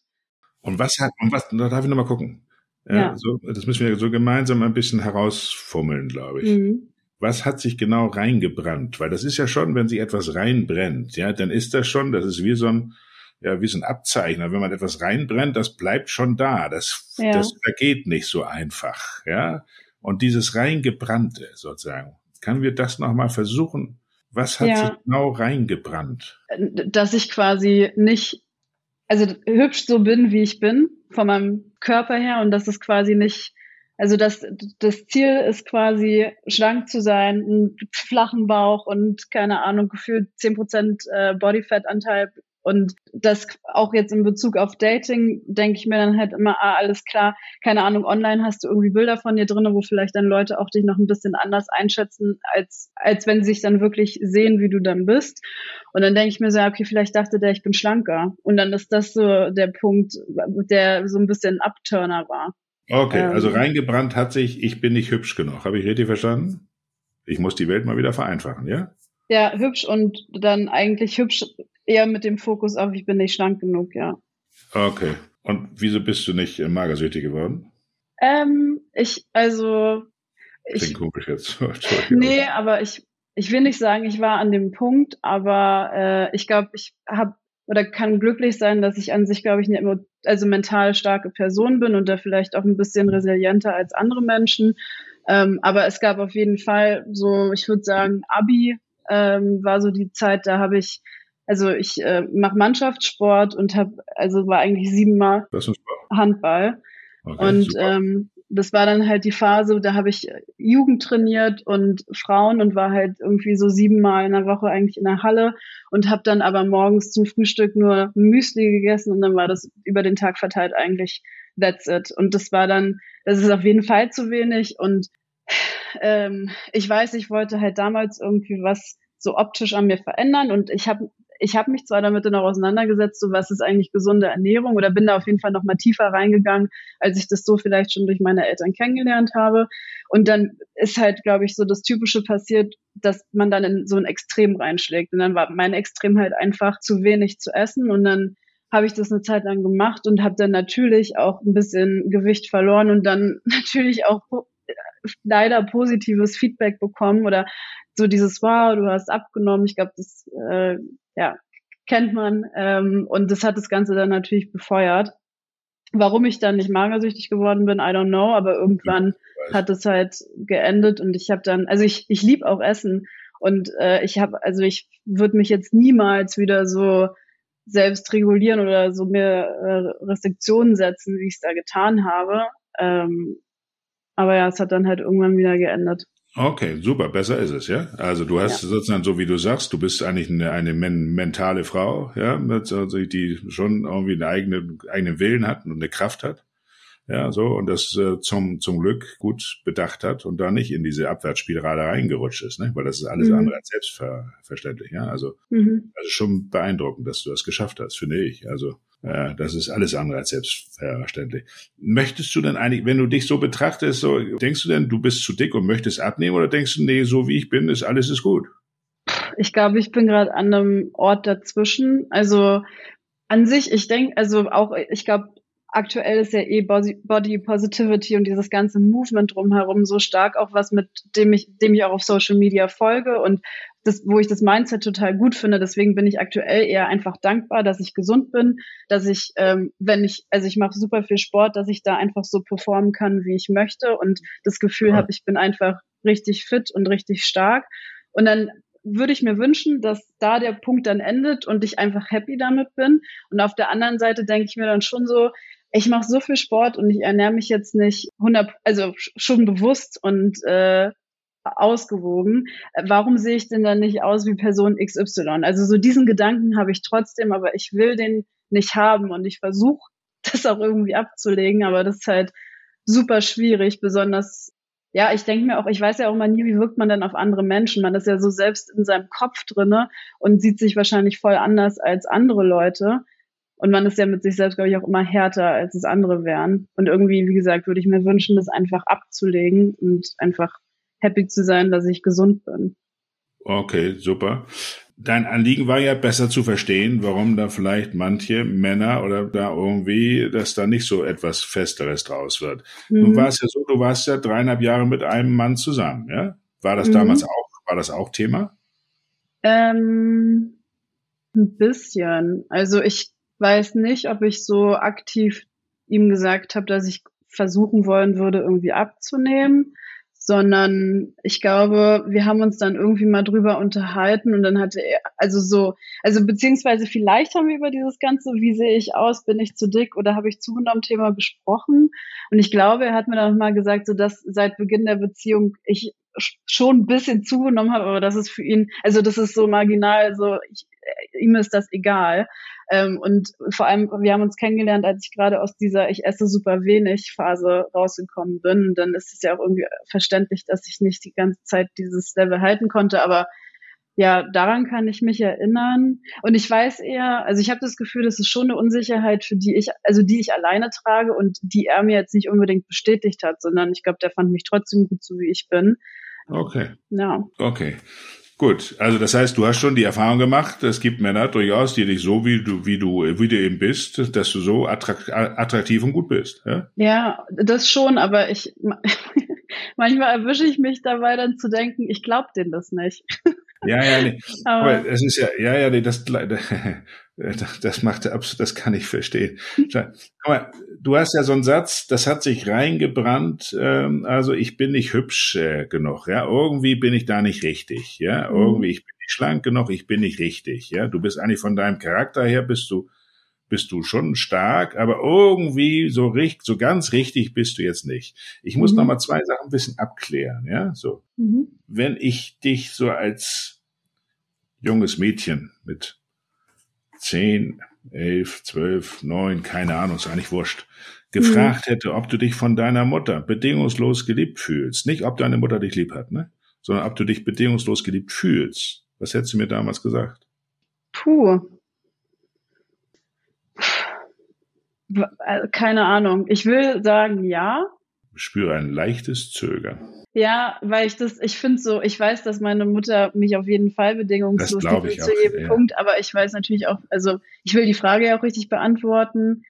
Und was hat und was da darf ich noch mal gucken. Ja, ja. So, das müssen wir so gemeinsam ein bisschen herausfummeln, glaube ich. Mhm. Was hat sich genau reingebrannt? Weil das ist ja schon, wenn sich etwas reinbrennt, ja, dann ist das schon, das ist wie so ein, ja, wie so ein Abzeichner. Wenn man etwas reinbrennt, das bleibt schon da. Das, ja. das vergeht nicht so einfach, ja. Und dieses reingebrannte, sozusagen, können wir das nochmal versuchen? Was hat ja. sich genau reingebrannt? Dass ich quasi nicht, also hübsch so bin, wie ich bin, von meinem Körper her. Und das ist quasi nicht, also das, das Ziel ist quasi schlank zu sein, einen flachen Bauch und keine Ahnung, gefühlt zehn Prozent äh, Bodyfat-Anteil Und das auch jetzt in Bezug auf Dating, denke ich mir dann halt immer, ah, alles klar, keine Ahnung, online hast du irgendwie Bilder von dir drin, wo vielleicht dann Leute auch dich noch ein bisschen anders einschätzen, als, als wenn sie sich dann wirklich sehen, wie du dann bist. Und dann denke ich mir so, okay, vielleicht dachte der, ich bin schlanker. Und dann ist das so der Punkt, der so ein bisschen Upturner war. Okay, ähm, also reingebrannt hat sich, ich bin nicht hübsch genug. Habe ich richtig verstanden? Ich muss die Welt mal wieder vereinfachen, ja? Ja, hübsch und dann eigentlich hübsch eher mit dem Fokus auf, ich bin nicht schlank genug, ja. Okay. Und wieso bist du nicht magersüchtig geworden? Ähm, ich, also. Ich, Klingt komisch jetzt. nee, aber ich, ich will nicht sagen, ich war an dem Punkt, aber äh, ich glaube, ich habe oder kann glücklich sein, dass ich an sich, glaube ich, eine also mental starke Person bin und da vielleicht auch ein bisschen resilienter als andere Menschen. Ähm, aber es gab auf jeden Fall so, ich würde sagen, Abi ähm, war so die Zeit, da habe ich, also ich äh, mache Mannschaftssport und habe, also war eigentlich siebenmal Handball. Okay, und ähm, das war dann halt die Phase, da habe ich Jugend trainiert und Frauen und war halt irgendwie so siebenmal in der Woche eigentlich in der Halle und habe dann aber morgens zum Frühstück nur Müsli gegessen und dann war das über den Tag verteilt eigentlich that's it. Und das war dann, das ist auf jeden Fall zu wenig und ähm, ich weiß, ich wollte halt damals irgendwie was so optisch an mir verändern und ich habe ich habe mich zwar damit dann auch auseinandergesetzt, so was ist eigentlich gesunde Ernährung oder bin da auf jeden Fall noch mal tiefer reingegangen, als ich das so vielleicht schon durch meine Eltern kennengelernt habe. Und dann ist halt, glaube ich, so das Typische passiert, dass man dann in so ein Extrem reinschlägt. Und dann war mein Extrem halt einfach zu wenig zu essen und dann habe ich das eine Zeit lang gemacht und habe dann natürlich auch ein bisschen Gewicht verloren und dann natürlich auch leider positives Feedback bekommen oder so dieses Wow, du hast abgenommen. Ich glaube, das äh, ja kennt man ähm, und das hat das Ganze dann natürlich befeuert. Warum ich dann nicht magersüchtig geworden bin, I don't know, aber irgendwann ja, hat es halt geendet und ich habe dann, also ich ich lieb auch Essen und äh, ich habe, also ich würde mich jetzt niemals wieder so selbst regulieren oder so mehr äh, Restriktionen setzen, wie ich es da getan habe. Ähm, aber ja, es hat dann halt irgendwann wieder geändert. Okay, super, besser ist es, ja. Also du hast ja. sozusagen, so wie du sagst, du bist eigentlich eine, eine men mentale Frau, ja, also die schon irgendwie einen eigenen, eigenen Willen hat und eine Kraft hat. Ja, so, und das äh, zum, zum Glück gut bedacht hat und da nicht in diese Abwärtsspirale reingerutscht ist, ne? weil das ist alles mhm. andere als selbstverständlich. Ja, also, mhm. also schon beeindruckend, dass du das geschafft hast, finde ich. Also, ja, das ist alles andere als selbstverständlich. Möchtest du denn eigentlich, wenn du dich so betrachtest, so, denkst du denn, du bist zu dick und möchtest abnehmen oder denkst du, nee, so wie ich bin, ist alles ist gut? Ich glaube, ich bin gerade an einem Ort dazwischen. Also an sich, ich denke, also auch, ich glaube, aktuell ist ja eh Body Positivity und dieses ganze Movement drumherum so stark, auch was mit dem ich, dem ich auch auf Social Media folge und das, wo ich das Mindset total gut finde. Deswegen bin ich aktuell eher einfach dankbar, dass ich gesund bin, dass ich, ähm, wenn ich, also ich mache super viel Sport, dass ich da einfach so performen kann, wie ich möchte und das Gefühl ja. habe, ich bin einfach richtig fit und richtig stark. Und dann würde ich mir wünschen, dass da der Punkt dann endet und ich einfach happy damit bin. Und auf der anderen Seite denke ich mir dann schon so, ich mache so viel Sport und ich ernähre mich jetzt nicht 100, also schon bewusst und äh, ausgewogen. Warum sehe ich denn dann nicht aus wie Person XY? Also so diesen Gedanken habe ich trotzdem, aber ich will den nicht haben und ich versuche das auch irgendwie abzulegen, aber das ist halt super schwierig, besonders ja, ich denke mir auch, ich weiß ja auch mal nie, wie wirkt man denn auf andere Menschen. Man ist ja so selbst in seinem Kopf drinne und sieht sich wahrscheinlich voll anders als andere Leute. Und man ist ja mit sich selbst, glaube ich, auch immer härter, als es andere wären. Und irgendwie, wie gesagt, würde ich mir wünschen, das einfach abzulegen und einfach happy zu sein, dass ich gesund bin. Okay, super. Dein Anliegen war ja besser zu verstehen, warum da vielleicht manche Männer oder da irgendwie, dass da nicht so etwas Festeres draus wird. Mhm. Nun war es ja so, du warst ja dreieinhalb Jahre mit einem Mann zusammen, ja? War das mhm. damals auch, war das auch Thema? Ähm, ein bisschen. Also ich weiß nicht, ob ich so aktiv ihm gesagt habe, dass ich versuchen wollen würde, irgendwie abzunehmen, sondern ich glaube, wir haben uns dann irgendwie mal drüber unterhalten und dann hatte er, also so, also beziehungsweise vielleicht haben wir über dieses ganze, wie sehe ich aus, bin ich zu dick oder habe ich zugenommen Thema besprochen. Und ich glaube, er hat mir dann mal gesagt, so dass seit Beginn der Beziehung ich schon ein bisschen zugenommen hat, aber das ist für ihn, also das ist so marginal, so ich, äh, ihm ist das egal. Ähm, und vor allem, wir haben uns kennengelernt, als ich gerade aus dieser Ich esse super wenig Phase rausgekommen bin. Dann ist es ja auch irgendwie verständlich, dass ich nicht die ganze Zeit dieses Level halten konnte, aber ja, daran kann ich mich erinnern. Und ich weiß eher, also ich habe das Gefühl, das ist schon eine Unsicherheit, für die ich, also die ich alleine trage und die er mir jetzt nicht unbedingt bestätigt hat, sondern ich glaube, der fand mich trotzdem gut, so wie ich bin. Okay. Ja. Okay. Gut, also das heißt, du hast schon die Erfahrung gemacht, es gibt Männer durchaus, die dich so wie du, wie du, wie du eben bist, dass du so attraktiv und gut bist. Ja, ja das schon, aber ich manchmal erwische ich mich dabei, dann zu denken, ich glaube denen das nicht. Ja, ja, nee. aber, aber es ist ja, ja, ja, nee, das, das macht absolut, das kann ich verstehen. Guck mal, du hast ja so einen Satz, das hat sich reingebrannt, ähm, also ich bin nicht hübsch äh, genug, ja, irgendwie bin ich da nicht richtig, ja, mhm. irgendwie ich bin nicht schlank genug, ich bin nicht richtig, ja, du bist eigentlich von deinem Charakter her bist du bist du schon stark, aber irgendwie so richtig, so ganz richtig bist du jetzt nicht. Ich muss mhm. noch mal zwei Sachen ein bisschen abklären, ja, so. Mhm. Wenn ich dich so als junges Mädchen mit zehn, elf, zwölf, neun, keine Ahnung, ist eigentlich wurscht, gefragt mhm. hätte, ob du dich von deiner Mutter bedingungslos geliebt fühlst, nicht ob deine Mutter dich lieb hat, ne, sondern ob du dich bedingungslos geliebt fühlst. Was hättest du mir damals gesagt? Puh, Äh, keine Ahnung. Ich will sagen ja. Ich spüre ein leichtes Zögern. Ja, weil ich das, ich finde so, ich weiß, dass meine Mutter mich auf jeden Fall bedingungslos liebt zu jedem ja. Punkt, aber ich weiß natürlich auch, also ich will die Frage ja auch richtig beantworten.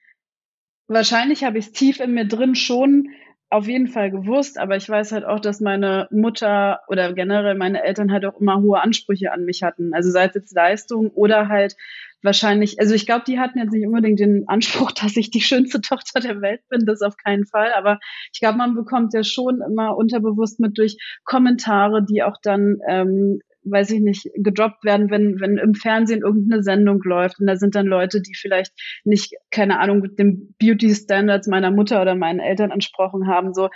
Wahrscheinlich habe ich es tief in mir drin schon auf jeden Fall gewusst, aber ich weiß halt auch, dass meine Mutter oder generell meine Eltern halt auch immer hohe Ansprüche an mich hatten. Also sei es jetzt Leistung oder halt wahrscheinlich, also ich glaube, die hatten jetzt nicht unbedingt den Anspruch, dass ich die schönste Tochter der Welt bin, das auf keinen Fall. Aber ich glaube, man bekommt ja schon immer unterbewusst mit durch Kommentare, die auch dann ähm, weiß ich nicht, gedroppt werden, wenn, wenn im Fernsehen irgendeine Sendung läuft und da sind dann Leute, die vielleicht nicht, keine Ahnung, mit den Beauty Standards meiner Mutter oder meinen Eltern entsprochen haben. So,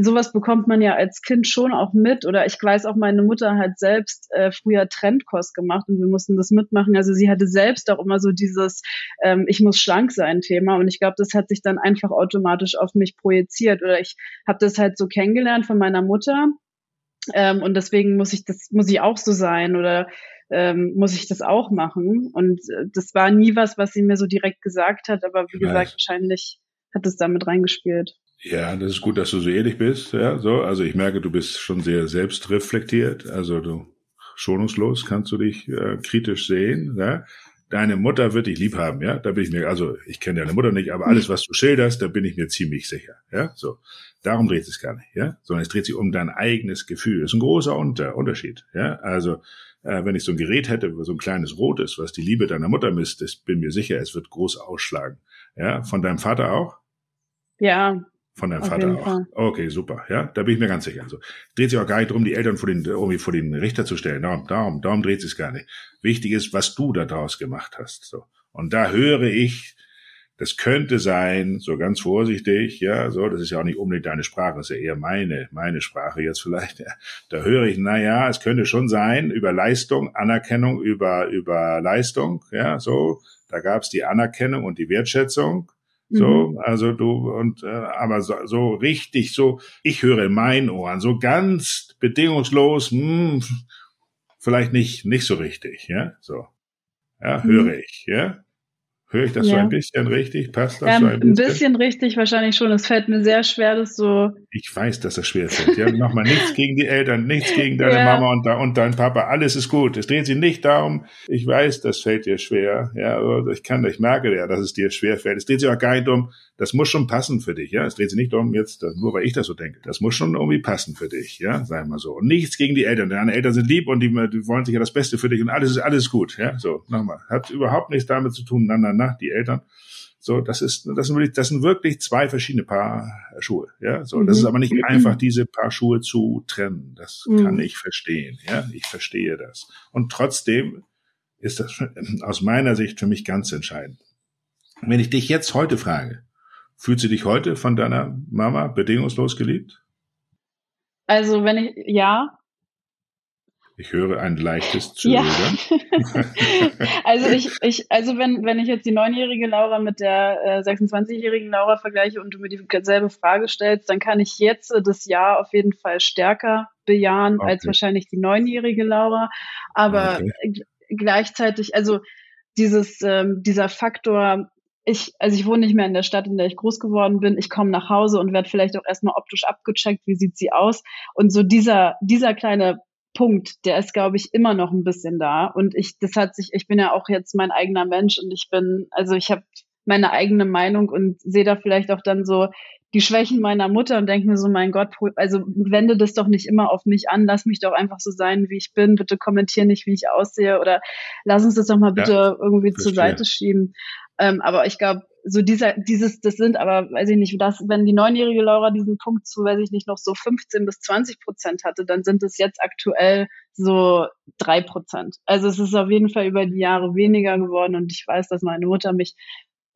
sowas bekommt man ja als Kind schon auch mit. Oder ich weiß auch, meine Mutter hat selbst äh, früher Trendkost gemacht und wir mussten das mitmachen. Also sie hatte selbst auch immer so dieses ähm, Ich muss schlank sein Thema. Und ich glaube, das hat sich dann einfach automatisch auf mich projiziert. Oder ich habe das halt so kennengelernt von meiner Mutter ähm, und deswegen muss ich das, muss ich auch so sein oder ähm, muss ich das auch machen. Und äh, das war nie was, was sie mir so direkt gesagt hat, aber wie gesagt, wahrscheinlich hat es damit reingespielt. Ja, das ist gut, dass du so ehrlich bist. Ja, so. Also ich merke, du bist schon sehr selbstreflektiert. Also du schonungslos kannst du dich äh, kritisch sehen. Ja? Deine Mutter wird dich lieb haben, ja. Da bin ich mir, also ich kenne deine Mutter nicht, aber alles, was du schilderst, da bin ich mir ziemlich sicher. Ja, so. Darum dreht es gar nicht, ja, sondern es dreht sich um dein eigenes Gefühl. Das ist ein großer Unter Unterschied, ja. Also äh, wenn ich so ein Gerät hätte, so ein kleines rotes, was die Liebe deiner Mutter misst, das bin mir sicher, es wird groß ausschlagen. Ja, von deinem Vater auch? Ja. Von deinem Vater auch. Fall. Okay, super. Ja, da bin ich mir ganz sicher. Also dreht sich auch gar nicht darum, die Eltern vor den, irgendwie vor den Richter zu stellen. Darum, darum, darum dreht sich gar nicht. Wichtig ist, was du da draus gemacht hast. So. Und da höre ich das könnte sein, so ganz vorsichtig, ja, so, das ist ja auch nicht unbedingt deine Sprache, das ist ja eher meine, meine Sprache jetzt vielleicht. Ja. Da höre ich, na ja, es könnte schon sein, über Leistung, Anerkennung über, über Leistung, ja, so, da gab es die Anerkennung und die Wertschätzung. So, mhm. also du und äh, aber so, so richtig so, ich höre in meinen Ohren so ganz bedingungslos, hm, vielleicht nicht nicht so richtig, ja, so, ja, höre mhm. ich, ja. Höre ich das ja. so ein bisschen richtig? Passt das ja, so ein bisschen? Ein bisschen richtig wahrscheinlich schon. Es fällt mir sehr schwer, das so. Ich weiß, dass das schwer fällt. Ja, mach mal nichts gegen die Eltern, nichts gegen deine ja. Mama und, und deinen Papa. Alles ist gut. Es dreht sich nicht darum. Ich weiß, das fällt dir schwer. Ja, ich kann, ich merke ja, dass es dir schwer fällt. Es dreht sich auch gar nicht um, das muss schon passen für dich. Ja, es dreht sich nicht darum jetzt, nur weil ich das so denke. Das muss schon irgendwie passen für dich. Ja, sag mal so. Und nichts gegen die Eltern. Deine Eltern sind lieb und die, die wollen sich ja das Beste für dich und alles ist alles gut. Ja, so nochmal. Hat überhaupt nichts damit zu tun. Na, na, na, die Eltern. So, das ist, das sind wirklich, das sind wirklich zwei verschiedene Paar Schuhe. Ja, so, das ist aber nicht einfach, diese Paar Schuhe zu trennen. Das mhm. kann ich verstehen. Ja, ich verstehe das. Und trotzdem ist das aus meiner Sicht für mich ganz entscheidend. Wenn ich dich jetzt heute frage, fühlst du dich heute von deiner Mama bedingungslos geliebt? Also wenn ich, ja, Ich höre ein leichtes Zögern. Ja. also ich, ich, also wenn, wenn ich jetzt die neunjährige Laura mit der äh, 26-jährigen Laura vergleiche und du mir dieselbe Frage stellst, dann kann ich jetzt das Jahr auf jeden Fall stärker bejahen okay. als wahrscheinlich die neunjährige Laura. Aber okay. gleichzeitig, also dieses, ähm, dieser Faktor, ich, also ich wohne nicht mehr in der Stadt, in der ich groß geworden bin. Ich komme nach Hause und werde vielleicht auch erstmal optisch abgecheckt, wie sieht sie aus. Und so dieser, dieser kleine Punkt, der ist, glaube ich, immer noch ein bisschen da. Und ich, das hat sich, ich bin ja auch jetzt mein eigener Mensch und ich bin, also ich habe meine eigene Meinung und sehe da vielleicht auch dann so die Schwächen meiner Mutter und denke mir so, mein Gott, also wende das doch nicht immer auf mich an, lass mich doch einfach so sein, wie ich bin, bitte kommentier nicht, wie ich aussehe oder lass uns das doch mal bitte ja, irgendwie verstehe. zur Seite schieben. Ähm, aber ich glaube, so dieser, dieses, das sind aber, weiß ich nicht, das, wenn die neunjährige Laura diesen Punkt zu, weiß ich nicht, noch so 15 bis 20 Prozent hatte, dann sind es jetzt aktuell so drei Prozent. Also es ist auf jeden Fall über die Jahre weniger geworden und ich weiß, dass meine Mutter mich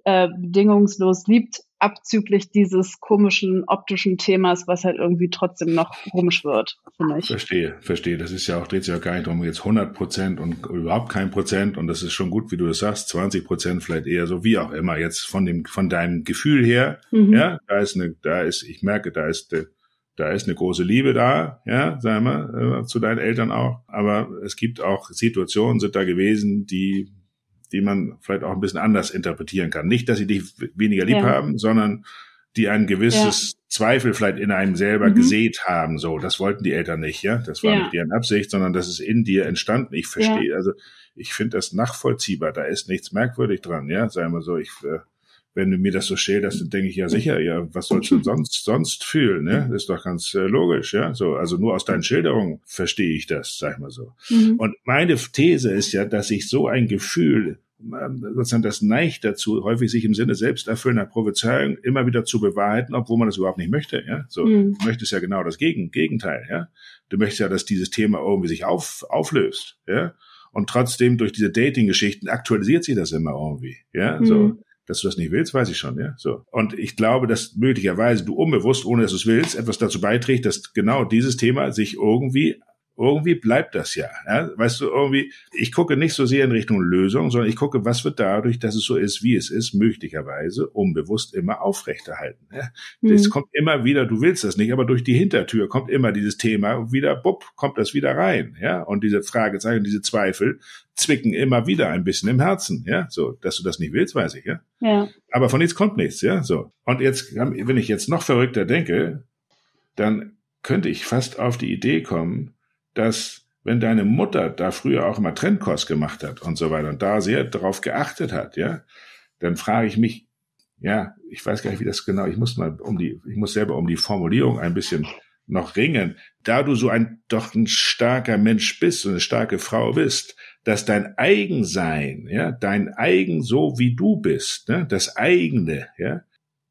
äh, bedingungslos liebt, abzüglich dieses komischen optischen Themas, was halt irgendwie trotzdem noch rumschwirrt, finde ich. Verstehe, verstehe. Das ist ja auch, dreht sich ja gar nicht um jetzt 100 Prozent und überhaupt kein Prozent und das ist schon gut, wie du das sagst, 20 Prozent vielleicht eher so, wie auch immer, jetzt von dem, von deinem Gefühl her, mhm. ja, da ist eine, da ist, ich merke, da ist, da ist eine große Liebe da, ja, sagen wir, äh, zu deinen Eltern auch. Aber es gibt auch Situationen, sind da gewesen, die die man vielleicht auch ein bisschen anders interpretieren kann. Nicht, dass sie dich weniger lieb ja. haben, sondern die ein gewisses ja. Zweifel vielleicht in einem selber mhm. gesät haben. So, das wollten die Eltern nicht, ja. Das war ja. nicht deren Absicht, sondern das ist in dir entstanden. Ich verstehe, also ich finde das nachvollziehbar. Da ist nichts merkwürdig dran, ja. Sagen wir so, ich, äh, wenn du mir das so schilderst, dann denke ich ja sicher, ja, was sollst du sonst sonst fühlen, ne? Das ist doch ganz äh, logisch, ja. So, also nur aus deinen Schilderungen verstehe ich das, sag ich mal so. Mhm. Und meine These ist ja, dass ich so ein Gefühl sozusagen das neigt dazu, häufig sich im Sinne selbsterfüllender Prophezeiung immer wieder zu bewahrheiten, obwohl man das überhaupt nicht möchte. Ja? So, mhm. Du möchtest ja genau das Gegenteil. Ja? Du möchtest ja, dass dieses Thema irgendwie sich auf, auflöst. Ja? Und trotzdem durch diese Dating-Geschichten aktualisiert sich das immer irgendwie. Ja, mhm. so. Dass du das nicht willst, weiß ich schon, ja. So. Und ich glaube, dass möglicherweise du unbewusst, ohne dass du es willst, etwas dazu beiträgt, dass genau dieses Thema sich irgendwie irgendwie bleibt das ja, ja. Weißt du, irgendwie, ich gucke nicht so sehr in Richtung Lösung, sondern ich gucke, was wird dadurch, dass es so ist, wie es ist, möglicherweise unbewusst immer aufrechterhalten. Ja? Mhm. kommt immer wieder, du willst das nicht, aber durch die Hintertür kommt immer dieses Thema wieder, bupp, kommt das wieder rein, ja. Und diese Fragezeichen, diese Zweifel zwicken immer wieder ein bisschen im Herzen, ja. So, dass du das nicht willst, weiß ich, ja. Ja. Aber von nichts kommt nichts, ja. So. Und jetzt, wenn ich jetzt noch verrückter denke, dann könnte ich fast auf die Idee kommen, dass wenn deine Mutter da früher auch immer Trendkost gemacht hat und so weiter und da sehr darauf geachtet hat, ja, dann frage ich mich, ja, ich weiß gar nicht, wie das genau, ich muss mal um die, ich muss selber um die Formulierung ein bisschen noch ringen. Da du so ein, doch ein starker Mensch bist und eine starke Frau bist, dass dein Eigensein, ja, dein Eigen so wie du bist, ne, das eigene, ja,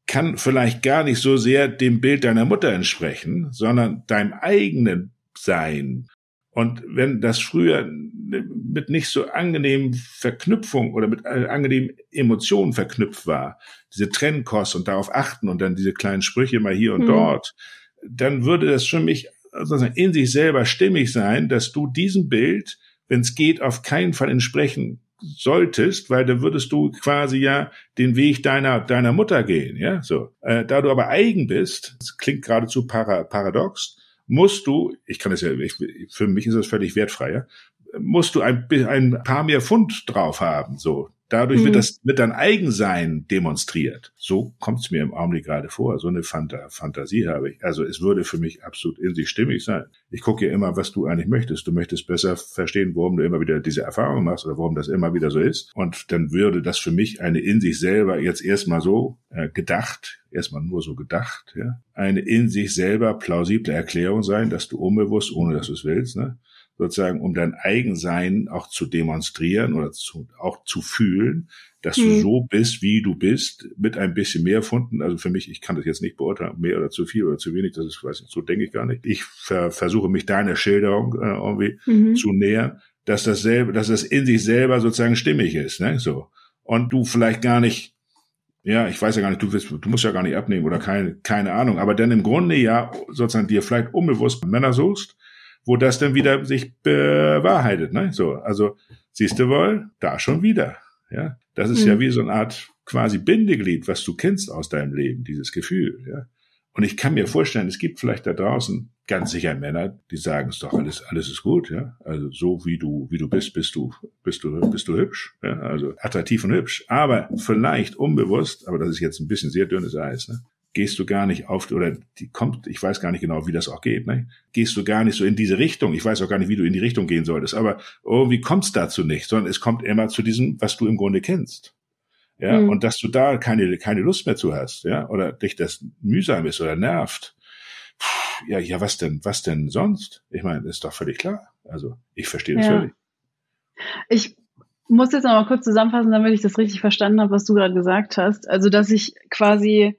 kann vielleicht gar nicht so sehr dem Bild deiner Mutter entsprechen, sondern deinem eigenen Sein. Und wenn das früher mit nicht so angenehmen Verknüpfung oder mit äh, angenehmen Emotionen verknüpft war, diese Trennkost und darauf achten und dann diese kleinen Sprüche mal hier und mhm. dort, dann würde das für mich sozusagen in sich selber stimmig sein, dass du diesem Bild, wenn es geht, auf keinen Fall entsprechen solltest, weil dann würdest du quasi ja den Weg deiner deiner Mutter gehen, ja so. Äh, da du aber eigen bist, das klingt geradezu para, paradox, musst du, ich kann es ja, ich, für mich ist das völlig wertfrei, ja, musst du ein, ein paar mehr Pfund drauf haben, so. Dadurch mhm. wird das, wird dein Eigensein demonstriert. So kommt es mir im Augenblick gerade vor. So eine Phanta Fantasie habe ich. Also es würde für mich absolut in sich stimmig sein. Ich gucke ja immer, was du eigentlich möchtest. Du möchtest besser verstehen, warum du immer wieder diese Erfahrung machst oder warum das immer wieder so ist. Und dann würde das für mich eine in sich selber jetzt erstmal so äh, gedacht, erstmal nur so gedacht, ja, eine in sich selber plausible Erklärung sein, dass du unbewusst, ohne dass du es willst, ne, sozusagen, um dein Eigensein auch zu demonstrieren oder zu, auch zu fühlen, dass mhm. du so bist, wie du bist, mit ein bisschen mehr Funden. Also für mich, ich kann das jetzt nicht beurteilen, mehr oder zu viel oder zu wenig, das ist, weiß nicht, so denke ich gar nicht. Ich ver versuche mich deiner Schilderung äh, irgendwie mhm. zu nähern, dass das selber, dass das in sich selber sozusagen stimmig ist, ne, so. Und du vielleicht gar nicht ja, ich weiß ja gar nicht, du, willst, du musst ja gar nicht abnehmen oder keine, keine Ahnung, aber dann im Grunde ja sozusagen dir vielleicht unbewusst Männer suchst, wo das dann wieder sich bewahrheitet. Ne? So, also siehst du wohl, da schon wieder. Ja, das ist mhm. ja wie so eine Art quasi Bindeglied, was du kennst aus deinem Leben, dieses Gefühl. Ja, und ich kann mir vorstellen, es gibt vielleicht da draußen ganz sicher Männer, die sagen, es ist doch alles, alles ist gut, ja. Also so wie du, wie du bist, bist du, bist du, bist du hübsch, ja. Also attraktiv und hübsch. Aber vielleicht unbewusst, aber das ist jetzt ein bisschen sehr dünnes Eis, ne? Gehst du gar nicht auf, oder die kommt, ich weiß gar nicht genau, wie das auch geht, ne? Gehst du gar nicht so in diese Richtung. Ich weiß auch gar nicht, wie du in die Richtung gehen solltest, aber irgendwie kommt es dazu nicht, sondern es kommt immer zu diesem, was du im Grunde kennst ja, mhm. und dass du da keine, keine Lust mehr zu hast, ja, oder dich das mühsam ist oder nervt. Puh, ja, ja, was denn, was denn sonst? Ich meine, ist doch völlig klar. Also, ich verstehe das ja. völlig. Ich muss jetzt noch mal kurz zusammenfassen, damit ich das richtig verstanden habe, was du gerade gesagt hast. Also, dass ich quasi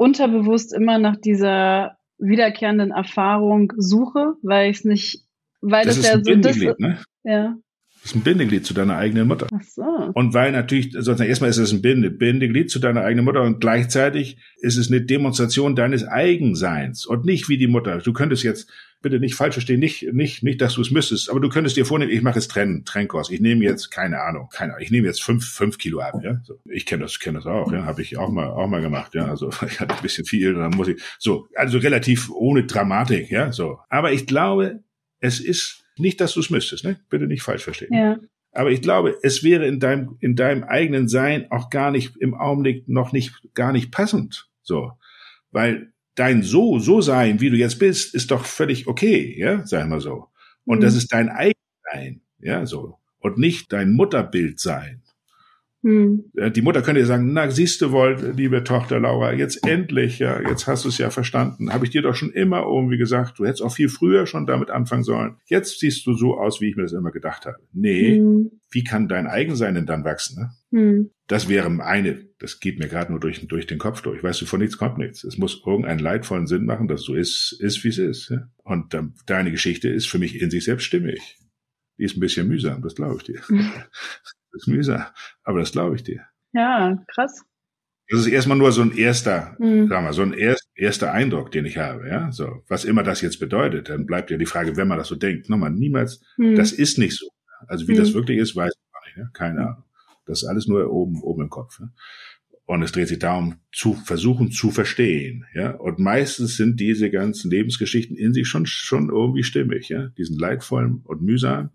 unterbewusst immer nach dieser wiederkehrenden Erfahrung suche, weil ich es nicht, weil das, das ja so das, ne? ja. Das ist ein Bindeglied zu deiner eigenen Mutter. Ach so. Und weil natürlich, sozusagen erstmal ist es ein Binde, Bindeglied zu deiner eigenen Mutter und gleichzeitig ist es eine Demonstration deines Eigenseins und nicht wie die Mutter. Du könntest jetzt, bitte nicht falsch verstehen, nicht, nicht, nicht, dass du es müsstest, aber du könntest dir vornehmen, ich mache es trennen, Trennkurs. Ich nehme jetzt, keine Ahnung, keine Ahnung, ich nehme jetzt fünf, fünf Kilo ab, ja. So. Ich kenne das, kenne das auch, ja, habe ich auch mal, auch mal gemacht, ja. Also ich hatte ein bisschen viel, dann muss ich, so, also relativ ohne Dramatik, ja, so. Aber ich glaube, es ist nicht, dass du es müsstest, ne? Bitte nicht falsch verstehen. Ja. Aber ich glaube, es wäre in deinem, in deinem eigenen Sein auch gar nicht im Augenblick noch nicht, gar nicht passend. So. Weil dein so, so sein, wie du jetzt bist, ist doch völlig okay, ja, sagen wir so. Und mhm. das ist dein eigenes Sein, ja, so. Und nicht dein Mutterbild sein. Hm. Die Mutter könnte ja sagen, na, siehst du wohl, liebe Tochter Laura, jetzt endlich, ja, jetzt hast du es ja verstanden. Habe ich dir doch schon immer irgendwie gesagt, du hättest auch viel früher schon damit anfangen sollen. Jetzt siehst du so aus, wie ich mir das immer gedacht habe. Nee, hm. wie kann dein Eigensein denn dann wachsen? Ne? Hm. Das wäre eine, das geht mir gerade nur durch, durch den Kopf durch. Weißt du, von nichts kommt nichts. Es muss irgendeinen leidvollen Sinn machen, dass so ist, ist wie es ist. Ja? Und ähm, deine Geschichte ist für mich in sich selbst stimmig. Die ist ein bisschen mühsam, das glaube ich dir. Das ist mühsam. Aber das glaube ich dir. Ja, krass. Das ist erstmal nur so ein erster, mhm. sagen wir, so ein erst, erster Eindruck, den ich habe, ja. So, was immer das jetzt bedeutet, dann bleibt ja die Frage, wenn man das so denkt, nochmal niemals, mhm. das ist nicht so. Also wie mhm. das wirklich ist, weiß ich gar nicht, ne? keine Ahnung. Das ist alles nur oben, oben im Kopf. Ne? Und es dreht sich darum, zu versuchen zu verstehen, ja. Und meistens sind diese ganzen Lebensgeschichten in sich schon, schon irgendwie stimmig, ja. Die sind leidvoll und mühsam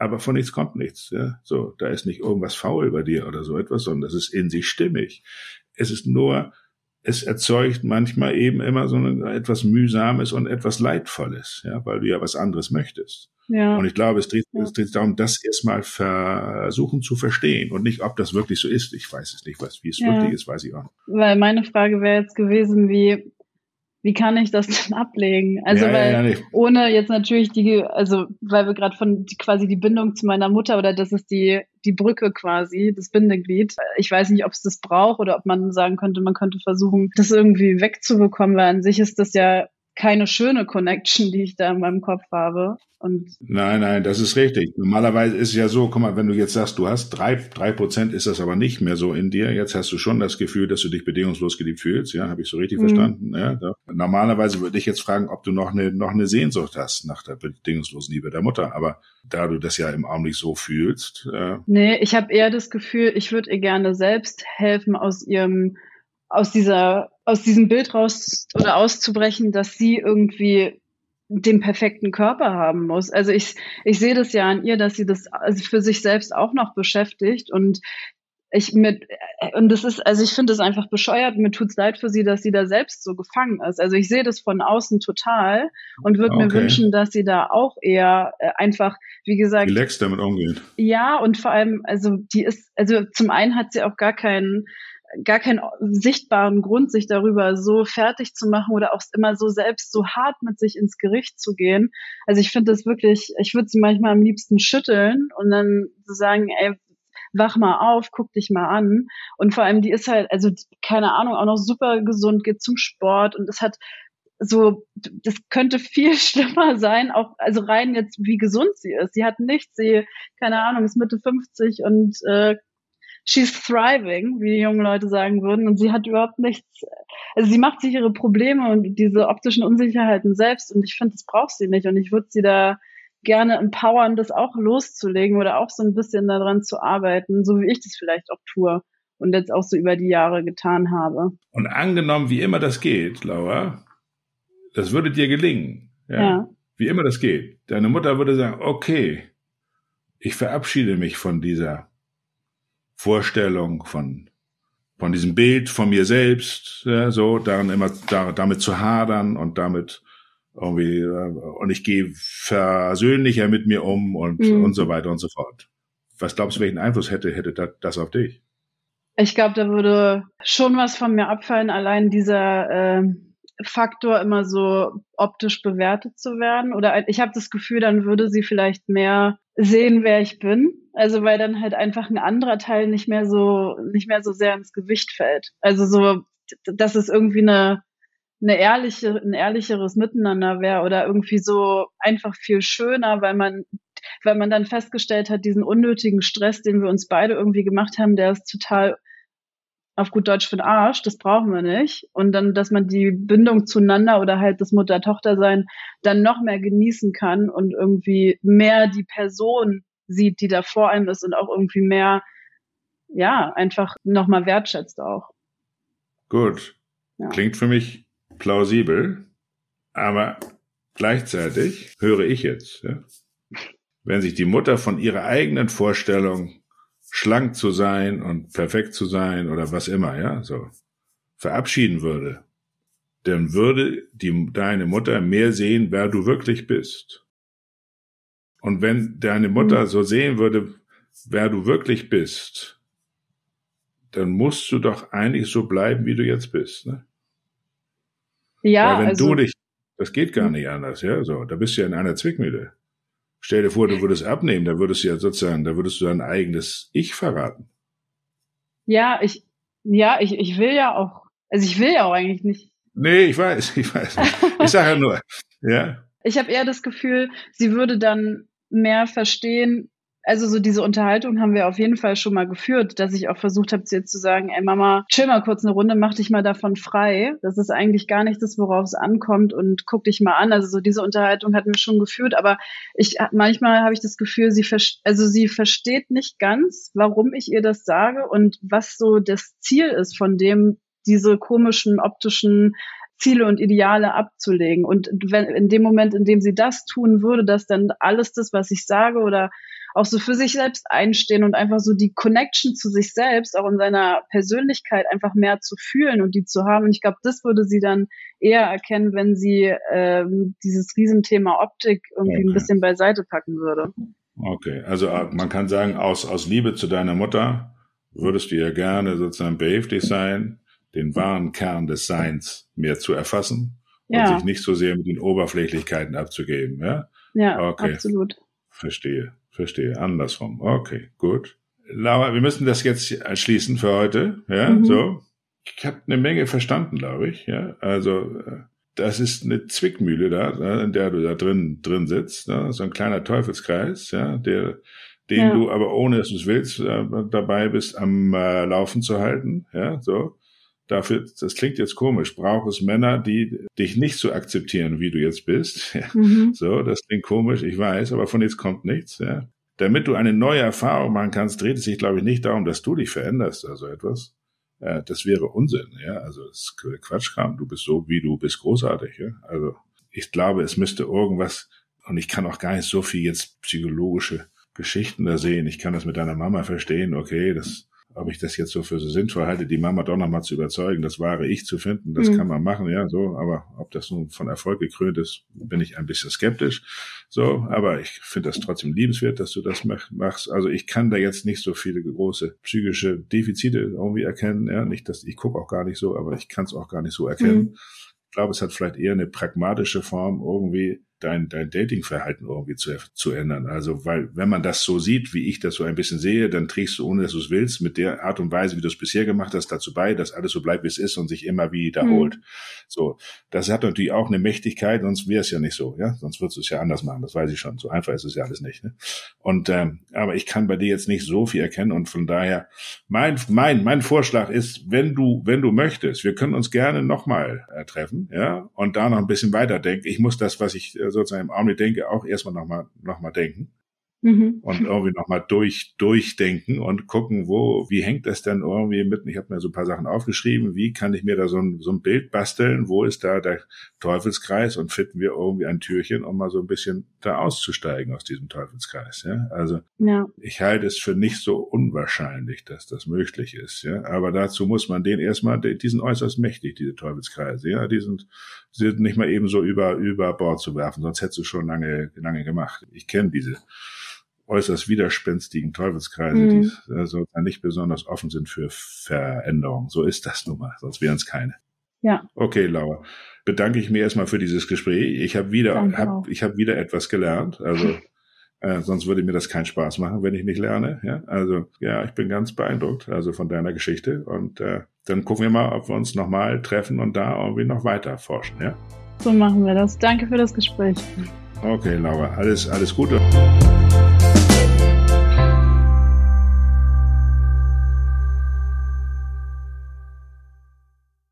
aber von nichts kommt nichts. Ja? So, da ist nicht irgendwas faul bei dir oder so etwas, sondern das ist in sich stimmig. Es ist nur, es erzeugt manchmal eben immer so ein, etwas Mühsames und etwas Leidvolles, ja, weil du ja was anderes möchtest. Ja. Und ich glaube, es dreht, ja. es dreht darum, das erstmal versuchen zu verstehen und nicht, ob das wirklich so ist. Ich weiß es nicht, was, wie es ja. wirklich ist, weiß ich auch. Weil meine Frage wäre jetzt gewesen, wie, wie kann ich das denn ablegen? Also ja, weil ja, ja, ohne jetzt natürlich die, also weil wir gerade von die, quasi die Bindung zu meiner Mutter oder das ist die die Brücke quasi, das Bindeglied. Ich weiß nicht, ob es das braucht oder ob man sagen könnte, man könnte versuchen, das irgendwie wegzubekommen, weil an sich ist das ja keine schöne Connection, die ich da in meinem Kopf habe. Und nein, nein, das ist richtig. Normalerweise ist es ja so, guck mal, wenn du jetzt sagst, du hast drei, drei Prozent, ist das aber nicht mehr so in dir. Jetzt hast du schon das Gefühl, dass du dich bedingungslos geliebt fühlst. Ja, habe ich so richtig mhm. verstanden. Ja, da. Normalerweise würde ich jetzt fragen, ob du noch eine, noch eine Sehnsucht hast nach der bedingungslosen Liebe der Mutter. Aber da du das ja im Augenblick so fühlst. Äh nee, ich habe eher das Gefühl, ich würde ihr gerne selbst helfen aus ihrem aus dieser, aus diesem Bild raus oder auszubrechen, dass sie irgendwie den perfekten Körper haben muss. Also ich, ich sehe das ja an ihr, dass sie das also für sich selbst auch noch beschäftigt und ich mit und das ist also ich finde es einfach bescheuert mir tut's leid für sie dass sie da selbst so gefangen ist also ich sehe das von außen total und würde okay. mir wünschen dass sie da auch eher äh, einfach wie gesagt relax damit umgeht ja und vor allem also die ist also zum einen hat sie auch gar keinen gar keinen sichtbaren Grund, sich darüber so fertig zu machen oder auch immer so selbst so hart mit sich ins Gericht zu gehen. Also ich finde das wirklich, ich würde sie manchmal am liebsten schütteln und dann sagen, ey, wach mal auf, guck dich mal an. Und vor allem, die ist halt, also keine Ahnung, auch noch super gesund, geht zum Sport und es hat so, das könnte viel schlimmer sein, auch, also rein jetzt, wie gesund sie ist. Sie hat nichts, sie, keine Ahnung, ist Mitte 50 und äh, she's thriving, wie die jungen Leute sagen würden, und sie hat überhaupt nichts, also sie macht sich ihre Probleme und diese optischen Unsicherheiten selbst und ich finde, das braucht sie nicht und ich würde sie da gerne empowern, das auch loszulegen oder auch so ein bisschen daran zu arbeiten, so wie ich das vielleicht auch tue und jetzt auch so über die Jahre getan habe. Und angenommen, wie immer das geht, Laura, das würde dir gelingen. Ja. ja. Wie immer das geht. Deine Mutter würde sagen, okay, ich verabschiede mich von dieser Vorstellung, von, von diesem Bild von mir selbst, ja, so, daran immer, da, damit zu hadern und damit irgendwie, äh, und ich gehe versöhnlicher mit mir um und, mhm. und so weiter und so fort. Was glaubst du, welchen Einfluss hätte, hätte das auf dich? Ich glaube, da würde schon was von mir abfallen, allein dieser äh, Faktor, immer so optisch bewertet zu werden. Oder ich habe das Gefühl, dann würde sie vielleicht mehr sehen, wer ich bin. Also weil dann halt einfach ein anderer Teil nicht mehr so, nicht mehr so sehr ins Gewicht fällt. Also so, dass es irgendwie eine, eine ehrliche, ein ehrlicheres Miteinander wäre oder irgendwie so einfach viel schöner, weil man weil man dann festgestellt hat, diesen unnötigen Stress, den wir uns beide irgendwie gemacht haben, der ist total auf gut Deutsch für den Arsch, das brauchen wir nicht. Und dann, dass man die Bindung zueinander oder halt das Mutter-Tochter-Sein dann noch mehr genießen kann und irgendwie mehr die Person sieht, die da vor einem ist und auch irgendwie mehr, ja, einfach nochmal wertschätzt auch. Gut. Ja. Klingt für mich plausibel, aber gleichzeitig höre ich jetzt, ja, wenn sich die Mutter von ihrer eigenen Vorstellung schlank zu sein und perfekt zu sein oder was immer, ja, so verabschieden würde, dann würde die, deine Mutter mehr sehen, wer du wirklich bist. Und wenn deine Mutter mhm. so sehen würde, wer du wirklich bist, dann musst du doch eigentlich so bleiben, wie du jetzt bist, ne? Ja. Weil wenn also, du dich, das geht gar nicht anders, ja, so, da bist du ja in einer Zwickmühle. Stell dir vor, du würdest abnehmen, da würdest du ja sozusagen, da würdest du dein eigenes Ich verraten. Ja, ich, ja, ich, ich will ja auch, also ich will ja auch eigentlich nicht. Nee, ich weiß, ich weiß. Ich sage ja nur, ja. Ich habe eher das Gefühl, sie würde dann mehr verstehen, also so diese Unterhaltung haben wir auf jeden Fall schon mal geführt, dass ich auch versucht habe, jetzt zu sagen, ey Mama, chill mal kurz eine Runde, mach dich mal davon frei. Das ist eigentlich gar nicht das, worauf es ankommt und guck dich mal an. Also so diese Unterhaltung hatten wir schon geführt, aber ich manchmal habe ich das Gefühl, sie also sie versteht nicht ganz, warum ich ihr das sage und was so das Ziel ist von dem diese komischen optischen Ziele und Ideale abzulegen. Und wenn in dem Moment, in dem sie das tun würde, dass dann alles das, was ich sage oder auch so für sich selbst einstehen und einfach so die Connection zu sich selbst, auch in seiner Persönlichkeit einfach mehr zu fühlen und die zu haben. Und ich glaube, das würde sie dann eher erkennen, wenn sie ähm, dieses Riesenthema Optik irgendwie okay. ein bisschen beiseite packen würde. Okay, also äh, man kann sagen, aus, aus Liebe zu deiner Mutter würdest du ja gerne sozusagen behilflich sein, den wahren Kern des Seins mehr zu erfassen ja. und sich nicht so sehr mit den Oberflächlichkeiten abzugeben. Ja, ja okay. absolut. Verstehe. Verstehe, andersrum. Okay, gut. Laura, wir müssen das jetzt schließen für heute. Ja, mhm. so. Ich habe eine Menge verstanden, glaube ich. Ja, also äh, das ist eine Zwickmühle da, ne, in der du da drin drin sitzt. Ne? So ein kleiner Teufelskreis, ja, der, den ja. du aber ohne dass du es willst äh, dabei bist, am äh, Laufen zu halten. Ja, so. Dafür, das klingt jetzt komisch, braucht es Männer, die dich nicht so akzeptieren, wie du jetzt bist. Ja. Mhm. So, das klingt komisch, ich weiß, aber von jetzt kommt nichts. Ja. Damit du eine neue Erfahrung machen kannst, dreht es sich, glaube ich, nicht darum, dass du dich veränderst, also etwas. Ja, das wäre Unsinn, ja. Also das ist Quatschkram. Du bist so, wie du bist, großartig, ja. Also ich glaube, es müsste irgendwas, und ich kann auch gar nicht so viel jetzt psychologische Geschichten da sehen. Ich kann das mit deiner Mama verstehen, okay, das ob ich das jetzt so für so sinnvoll halte, die Mama doch nochmal zu überzeugen, das wahre Ich zu finden, das mhm. kann man machen, ja, so, aber ob das nun von Erfolg gekrönt ist, bin ich ein bisschen skeptisch. So, aber ich finde das trotzdem liebenswert, dass du das machst. Also ich kann da jetzt nicht so viele große psychische Defizite irgendwie erkennen, ja, nicht, dass ich gucke auch gar nicht so, aber ich kann es auch gar nicht so erkennen. Mhm. Ich glaube, es hat vielleicht eher eine pragmatische Form, irgendwie dein, dein Datingverhalten irgendwie zu, zu ändern. Also, weil, wenn man das so sieht, wie ich das so ein bisschen sehe, dann trägst du, ohne dass du es willst, mit der Art und Weise, wie du es bisher gemacht hast, dazu bei, dass alles so bleibt, wie es ist und sich immer wiederholt. Mhm. So. Das hat natürlich auch eine Mächtigkeit, sonst wäre es ja nicht so, ja. Sonst würdest du es ja anders machen. Das weiß ich schon. So einfach ist es ja alles nicht, ne? Und, ähm, aber ich kann bei dir jetzt nicht so viel erkennen und von daher, mein, mein, mein Vorschlag ist, wenn du, wenn du möchtest, wir können uns gerne nochmal äh, treffen, ja, und da noch ein bisschen weiterdenken. Ich muss das, was ich äh, sozusagen im Augenblick denke, auch erstmal nochmal noch mal denken. Mhm. Und irgendwie nochmal durch, durchdenken und gucken, wo, wie hängt das denn irgendwie mit? Ich habe mir so ein paar Sachen aufgeschrieben. Wie kann ich mir da so ein, so ein Bild basteln? Wo ist da der Teufelskreis? Und finden wir irgendwie ein Türchen, um mal so ein bisschen da auszusteigen aus diesem Teufelskreis. Ja? Also ja. ich halte es für nicht so unwahrscheinlich, dass das möglich ist. Ja? Aber dazu muss man den erstmal, die sind äußerst mächtig, diese Teufelskreise. Ja, die sind, die sind nicht mal eben so über, über Bord zu werfen, sonst hättest du schon lange, lange gemacht. Ich kenne diese äußerst widerspenstigen Teufelskreise, mhm. die also nicht besonders offen sind für Veränderung. So ist das nun mal, sonst wären es keine. Ja. Okay, Laura. Bedanke ich mir erstmal für dieses Gespräch. Ich habe wieder, hab, ich habe wieder etwas gelernt. Also äh, sonst würde mir das keinen Spaß machen, wenn ich nicht lerne. Ja, also ja, ich bin ganz beeindruckt, also von deiner Geschichte. Und äh, dann gucken wir mal, ob wir uns nochmal treffen und da irgendwie noch weiter forschen. Ja. So machen wir das. Danke für das Gespräch. Okay, Laura, alles, alles Gute.